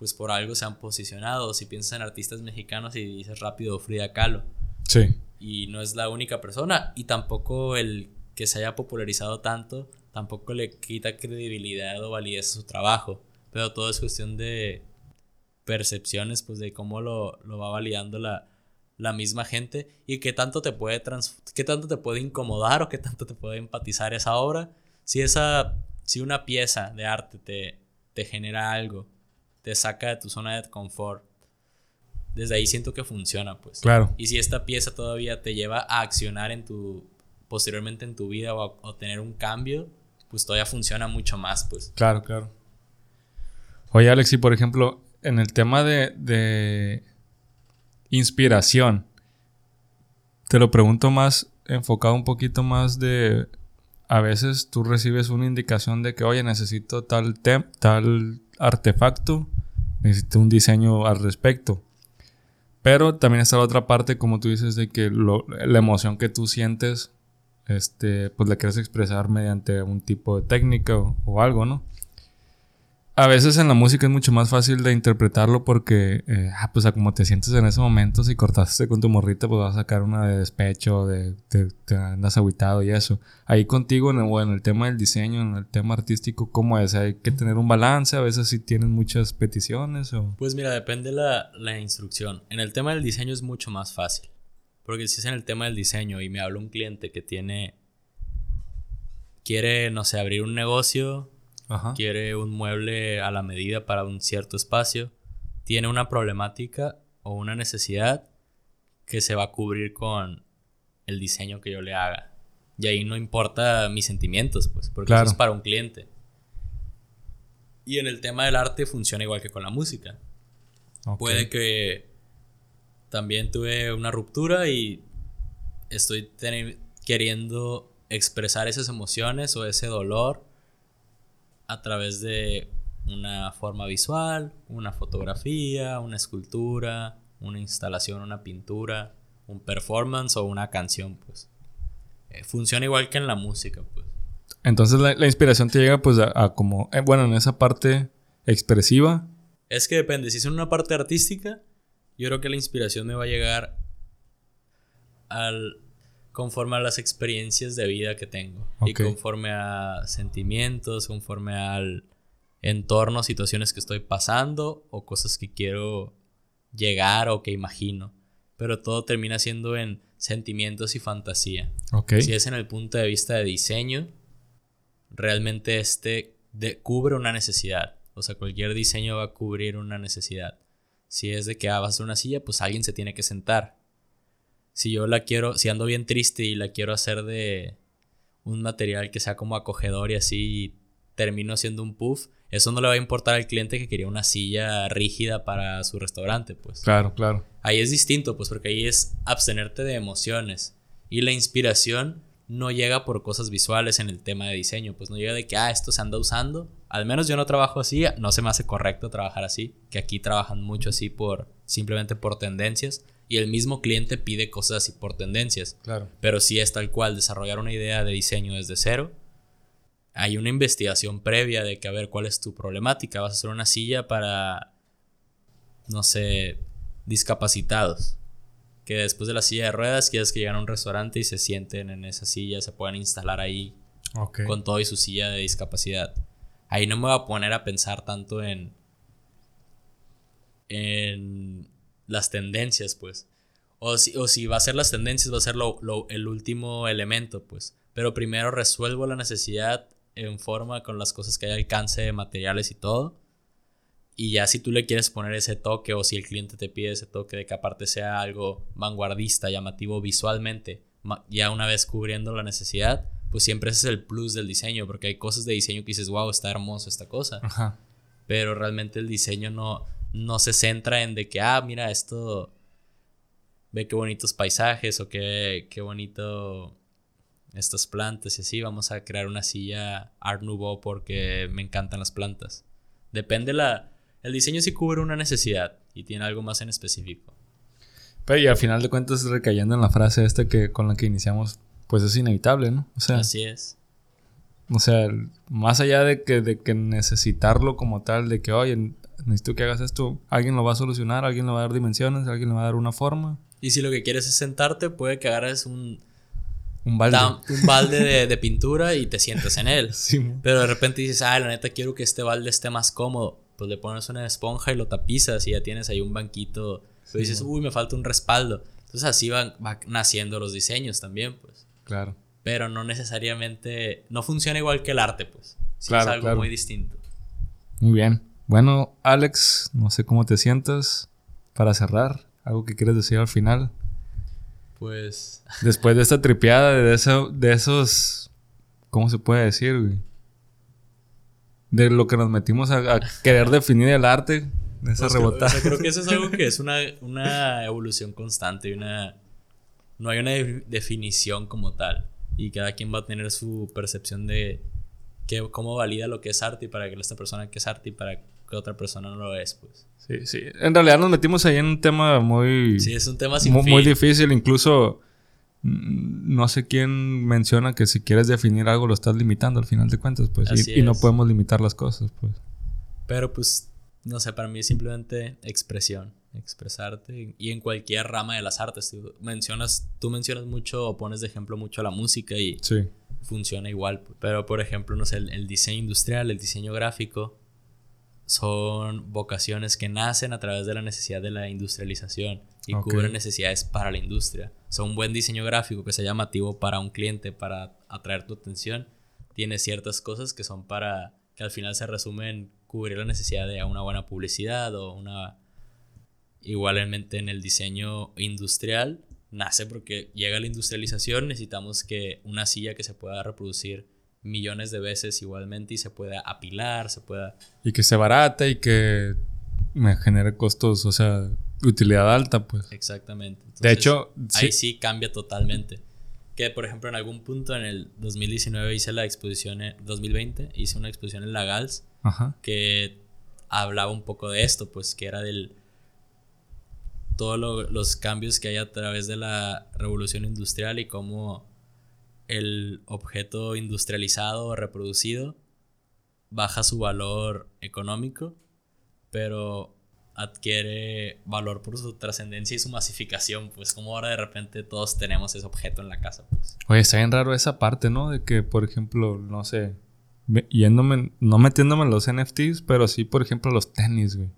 pues por algo se han posicionado. Si piensas en artistas mexicanos y dices rápido Frida Kahlo. Sí. Y no es la única persona. Y tampoco el que se haya popularizado tanto, tampoco le quita credibilidad o validez a su trabajo. Pero todo es cuestión de, percepciones, pues de cómo lo, lo va validando la, la misma gente y qué tanto te puede qué tanto te puede incomodar o qué tanto te puede empatizar esa obra. Si esa si una pieza de arte te, te genera algo, te saca de tu zona de confort, desde ahí siento que funciona, pues. Claro. Y si esta pieza todavía te lleva a accionar en tu posteriormente en tu vida o, a, tener un cambio, pues todavía funciona mucho más, pues. Claro, claro. Oye, Alex, y por ejemplo, en el tema de, de inspiración. Te lo pregunto más, enfocado un poquito más de... A veces tú recibes una indicación de que, oye, necesito tal, tal artefacto, necesito un diseño al respecto. Pero también está la otra parte, como tú dices, de que la emoción que tú sientes, este, pues la quieres expresar mediante un tipo de técnica o algo, ¿no? A veces en la música es mucho más fácil de interpretarlo porque, eh, ah, pues a como te sientes en ese momento, si cortaste con tu morrita, pues vas a sacar una de despecho, de, te andas aguitado y eso. Ahí contigo, en el, tema del diseño, en el tema artístico, ¿cómo es? Hay que tener un balance, a veces si tienen muchas peticiones o... Pues mira, depende la, la instrucción. En el tema del diseño es mucho más fácil. Porque si es en el tema del diseño y me habla un cliente que tiene... Quiere, no sé, abrir un negocio quiere un mueble a la medida para un cierto espacio, tiene una problemática o una necesidad que se va a cubrir con el diseño que yo le haga. Y ahí no importa mis sentimientos, pues, porque eso es para un cliente. Y en el tema del arte funciona igual que con la música. Puede que también tuve una ruptura y estoy queriendo expresar esas emociones o ese dolor a través de una forma visual, una fotografía, una escultura, una instalación, una pintura, un performance o una canción, pues. Eh, funciona igual que en la música, pues. Entonces la, inspiración te llega pues a, como, eh, bueno, en esa parte expresiva. Es que depende, si es en una parte artística, yo creo que la inspiración me va a llegar al conforme a las experiencias de vida que tengo y conforme a sentimientos, conforme al entorno, situaciones que estoy pasando o cosas que quiero llegar o que imagino. Pero todo termina siendo en sentimientos y fantasía. Si es en el punto de vista de diseño, realmente este cubre una necesidad. O sea, cualquier diseño va a cubrir una necesidad. Si es de que ah, vas a hacer una silla, pues alguien se tiene que sentar si yo la quiero, si ando bien triste y la quiero hacer de un material que sea como acogedor y así termino haciendo un puff, eso no le va a importar al cliente que quería una silla rígida para su restaurante, pues. Claro, claro. Ahí es distinto, pues, porque ahí es abstenerte de emociones. Y la inspiración no llega por cosas visuales en el tema de diseño, pues no llega de que, ah, esto se anda usando. Al menos yo no trabajo así, no se me hace correcto trabajar así, que aquí trabajan mucho así por, simplemente por tendencias y el mismo cliente pide cosas así por tendencias. Claro. Pero si es tal cual desarrollar una idea de diseño desde cero, hay una investigación previa de que a ver cuál es tu problemática. Vas a hacer una silla para, no sé, discapacitados. Que después de la silla de ruedas quieres que lleguen a un restaurante y se sienten en esa silla, se puedan instalar ahí con todo y su silla de discapacidad. Ahí no me voy a poner a pensar tanto en, en las tendencias, pues. O si, o si va a ser las tendencias, va a ser el último elemento, pues. Pero primero resuelvo la necesidad en forma con las cosas que hay alcance de materiales y todo. Y ya si tú le quieres poner ese toque o si el cliente te pide ese toque de que aparte sea algo vanguardista, llamativo visualmente, ya una vez cubriendo la necesidad, pues siempre ese es el plus del diseño, porque hay cosas de diseño que dices, wow, está hermoso esta cosa. Pero realmente el diseño no, no se centra en de que, ah, mira, esto, ve qué bonitos paisajes o qué, qué bonito estas plantas y así, vamos a crear una silla Art Nouveau porque me encantan las plantas. Depende la... El diseño sí cubre una necesidad y tiene algo más en específico. Pero y al final de cuentas recayendo en la frase esta que con la que iniciamos, pues es inevitable, ¿no? O sea, así es. O sea, más allá de que, de que necesitarlo como tal, de que, oye, necesito que hagas esto, alguien lo va a solucionar, alguien le va a dar dimensiones, alguien le va a dar una forma. Y si lo que quieres es sentarte, puede que agarres un... Un balde. un balde de, pintura y te sientes en él. (laughs) Pero de repente dices, ah, la neta quiero que este balde esté más cómodo. pues le pones una esponja y lo tapizas y ya tienes ahí un banquito. Pero dices, uy, me falta un respaldo. Entonces así van, naciendo los diseños también, pues. Claro. Pero no necesariamente, no funciona igual que el arte, pues. es algo muy distinto. Muy bien. Bueno, Alex, no sé cómo te sientas para cerrar. ¿Algo que quieres decir al final? Pues. Después de esta tripeada, de, eso, de esos. ¿Cómo se puede decir, güey? De lo que nos metimos a, querer definir el arte. De esa pues rebotada. creo que eso es algo que es una, (laughs) una evolución constante y una. No hay una definición como tal. Y cada quien va a tener su percepción de cómo valida lo que es arte y para que esta persona que es arte y para que otra persona no lo es, pues. Sí, sí. En realidad nos metimos ahí en un tema muy... Sí, es un tema muy, difícil. Incluso mm, no sé quién menciona que si quieres definir algo lo estás limitando al final de cuentas, pues. Y, y, no podemos limitar las cosas, pues. Pero pues, no sé, para mí es simplemente expresión, expresarte. Y en cualquier rama de las artes. Tú mencionas, tú mencionas mucho o pones de ejemplo mucho la música y... Sí funciona igual. Pero, por ejemplo, no sé, el, diseño industrial, el diseño gráfico, son vocaciones que nacen a través de la necesidad de la industrialización y cubren necesidades para la industria. O un buen diseño gráfico que sea llamativo para un cliente, para atraer tu atención, tiene ciertas cosas que son para que al final se resumen en cubrir la necesidad de una buena publicidad o una... Igualmente en el diseño industrial, nace porque llega la industrialización, necesitamos que una silla que se pueda reproducir millones de veces igualmente y se pueda apilar, se pueda... Y que se barata y que me genere costos, o sea, utilidad alta, pues. Exactamente. de hecho, ahí sí cambia totalmente. Que, por ejemplo, en algún punto en el 2019 hice la exposición, en 2020 hice una exposición en la GALS que hablaba un poco de esto, pues que era del todos los cambios que hay a través de la revolución industrial y cómo el objeto industrializado o reproducido baja su valor económico, pero adquiere valor por su trascendencia y su masificación, pues como ahora de repente todos tenemos ese objeto en la casa. Pues. Oye, está bien raro esa parte, ¿no? De que, por ejemplo, no sé, yéndome, no metiéndome en los NFTs, pero sí, por ejemplo, los tenis, güey.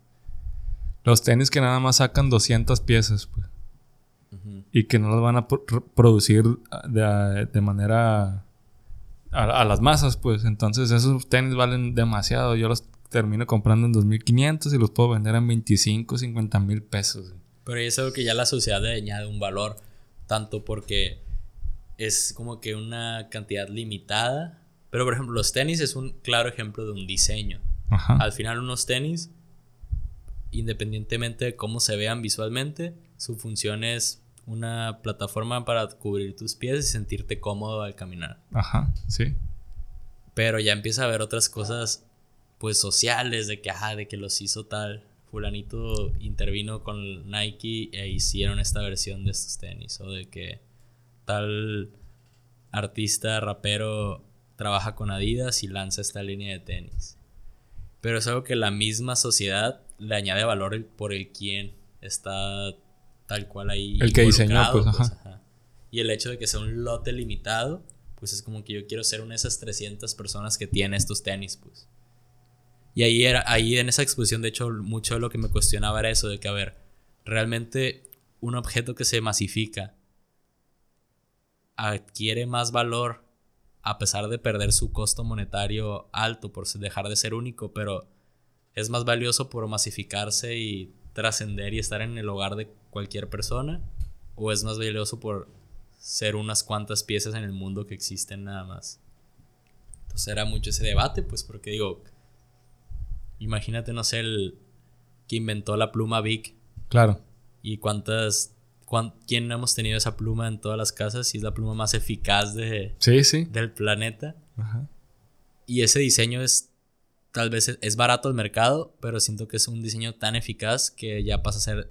Los tenis que nada más sacan 200 piezas, pues. Y que no los van a producir de, manera a, las masas, pues. Entonces esos tenis valen demasiado. Yo los termino comprando en 2.500 y los puedo vender en 25, 50 mil pesos. Pero es algo que ya la sociedad le añade un valor. Tanto porque es como que una cantidad limitada. Pero por ejemplo, los tenis es un claro ejemplo de un diseño. Al final unos tenis independientemente de cómo se vean visualmente, su función es una plataforma para cubrir tus pies y sentirte cómodo al caminar. Ajá, sí. Pero ya empieza a haber otras cosas, pues sociales, de que, ajá, de que los hizo tal. Fulanito intervino con Nike e hicieron esta versión de estos tenis. O de que tal artista, rapero, trabaja con Adidas y lanza esta línea de tenis. Pero es algo que la misma sociedad le añade valor por el quien está tal cual ahí. El que diseñó, pues, pues Y el hecho de que sea un lote limitado, pues es como que yo quiero ser una de esas 300 personas que tiene estos tenis, pues. Y ahí, era, ahí en esa exposición, de hecho, mucho de lo que me cuestionaba era eso, de que, a ver, realmente un objeto que se masifica adquiere más valor a pesar de perder su costo monetario alto por dejar de ser único, pero es más valioso por masificarse y trascender y estar en el hogar de cualquier persona? ¿O es más valioso por ser unas cuantas piezas en el mundo que existen nada más? Entonces era mucho ese debate, pues porque digo, imagínate, no sé, el que inventó la pluma Vic. Claro. Y cuántas, quién no hemos tenido esa pluma en todas las casas y es la pluma más eficaz de, sí, sí. del planeta. Y ese diseño es tal vez es barato el mercado, pero siento que es un diseño tan eficaz que ya pasa a ser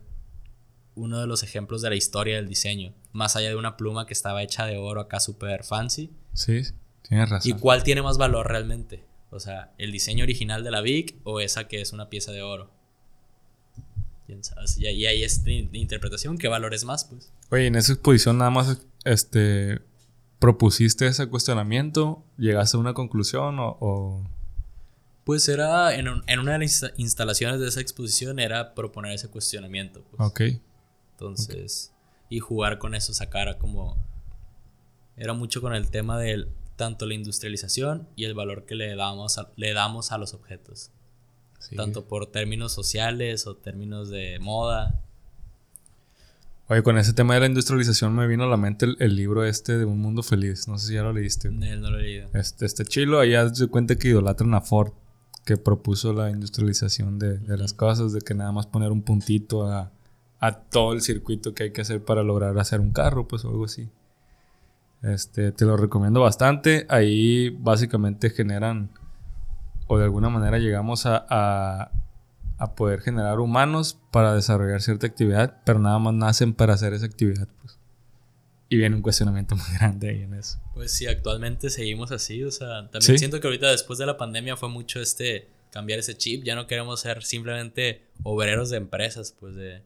uno de los ejemplos de la historia del diseño. Más allá de una pluma que estaba hecha de oro acá súper fancy. Sí, tienes razón. ¿Y cuál tiene más valor realmente? O sea, ¿el diseño original de la Vic o esa que es una pieza de oro? Y ahí es de interpretación, ¿qué valor es más? Pues? Oye, en esa exposición nada más este, propusiste ese cuestionamiento, llegaste a una conclusión o Pues era, en, en, una de las instalaciones de esa exposición era proponer ese cuestionamiento. Pues. Ok. Entonces, y jugar con eso, sacar como... Era mucho con el tema del tanto la industrialización y el valor que le damos a, le damos a los objetos. Tanto por términos sociales o términos de moda. Oye, con ese tema de la industrialización me vino a la mente el, libro este de Un Mundo Feliz. No sé si ya lo leíste. No, no lo he leído. Este, este chilo, ahí se cuenta que idolatran a Ford, que propuso la industrialización de, de las cosas, de que nada más poner un puntito a, a, todo el circuito que hay que hacer para lograr hacer un carro, pues o algo así. Este, te lo recomiendo bastante. Ahí básicamente generan, o de alguna manera llegamos a, a, a, poder generar humanos para desarrollar cierta actividad, pero nada más nacen para hacer esa actividad. Pues. Y viene un cuestionamiento (laughs) muy grande ahí en eso. Pues sí, actualmente seguimos así. O sea, también siento que ahorita después de la pandemia fue mucho este cambiar ese chip. Ya no queremos ser simplemente obreros de empresas, pues de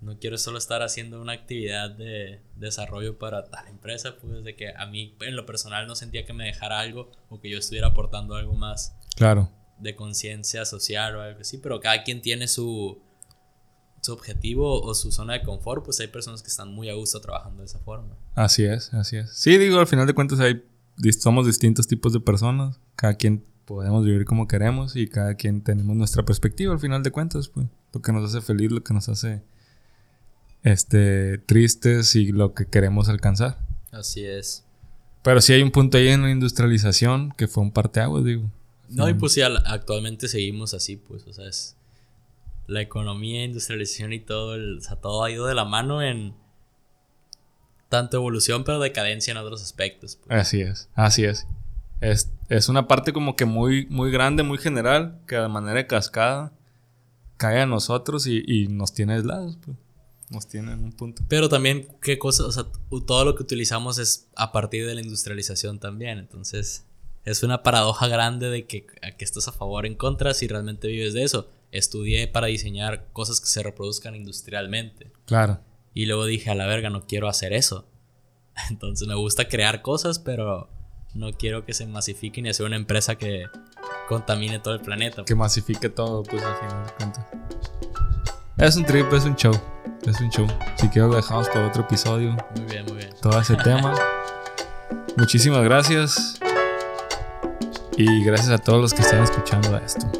no quiero solo estar haciendo una actividad de desarrollo para tal empresa, pues de que a mí en lo personal no sentía que me dejara algo o que yo estuviera aportando algo más. Claro. De conciencia social o algo así, pero cada quien tiene su, su objetivo o su zona de confort, pues hay personas que están muy a gusto trabajando de esa forma. Así es, así es. Sí, digo, al final de cuentas hay, somos distintos tipos de personas, cada quien podemos vivir como queremos y cada quien tenemos nuestra perspectiva al final de cuentas, pues lo que nos hace feliz, lo que nos hace este, tristes y lo que queremos alcanzar. Así es. Pero sí hay un punto ahí en la industrialización que fue un parteaguas, digo. No, y pues sí, actualmente seguimos así, pues, o sea, es la economía, industrialización y todo, el, o sea, todo ha ido de la mano en tanto evolución, pero decadencia en otros aspectos. Pues. Así es, así es. es. Es una parte como que muy, muy grande, muy general, que de manera cascada cae a nosotros y, y nos tiene aislados, pues nos tienen un punto. Pero también, ¿qué cosas? O sea, todo lo que utilizamos es a partir de la industrialización también. Entonces, es una paradoja grande de que, a que estás a favor o en contra si realmente vives de eso. Estudié para diseñar cosas que se reproduzcan industrialmente. Claro. Y luego dije, a la verga, no quiero hacer eso. (laughs) Entonces, me gusta crear cosas, pero no quiero que se masifiquen y hacer una empresa que contamine todo el planeta. Que masifique todo, pues al final de cuentas. Es un trip, es un show. Es un show. Si quiero lo dejamos para otro episodio. Muy bien, muy bien. Todo ese tema. Muchísimas gracias. Y gracias a todos los que están escuchando esto.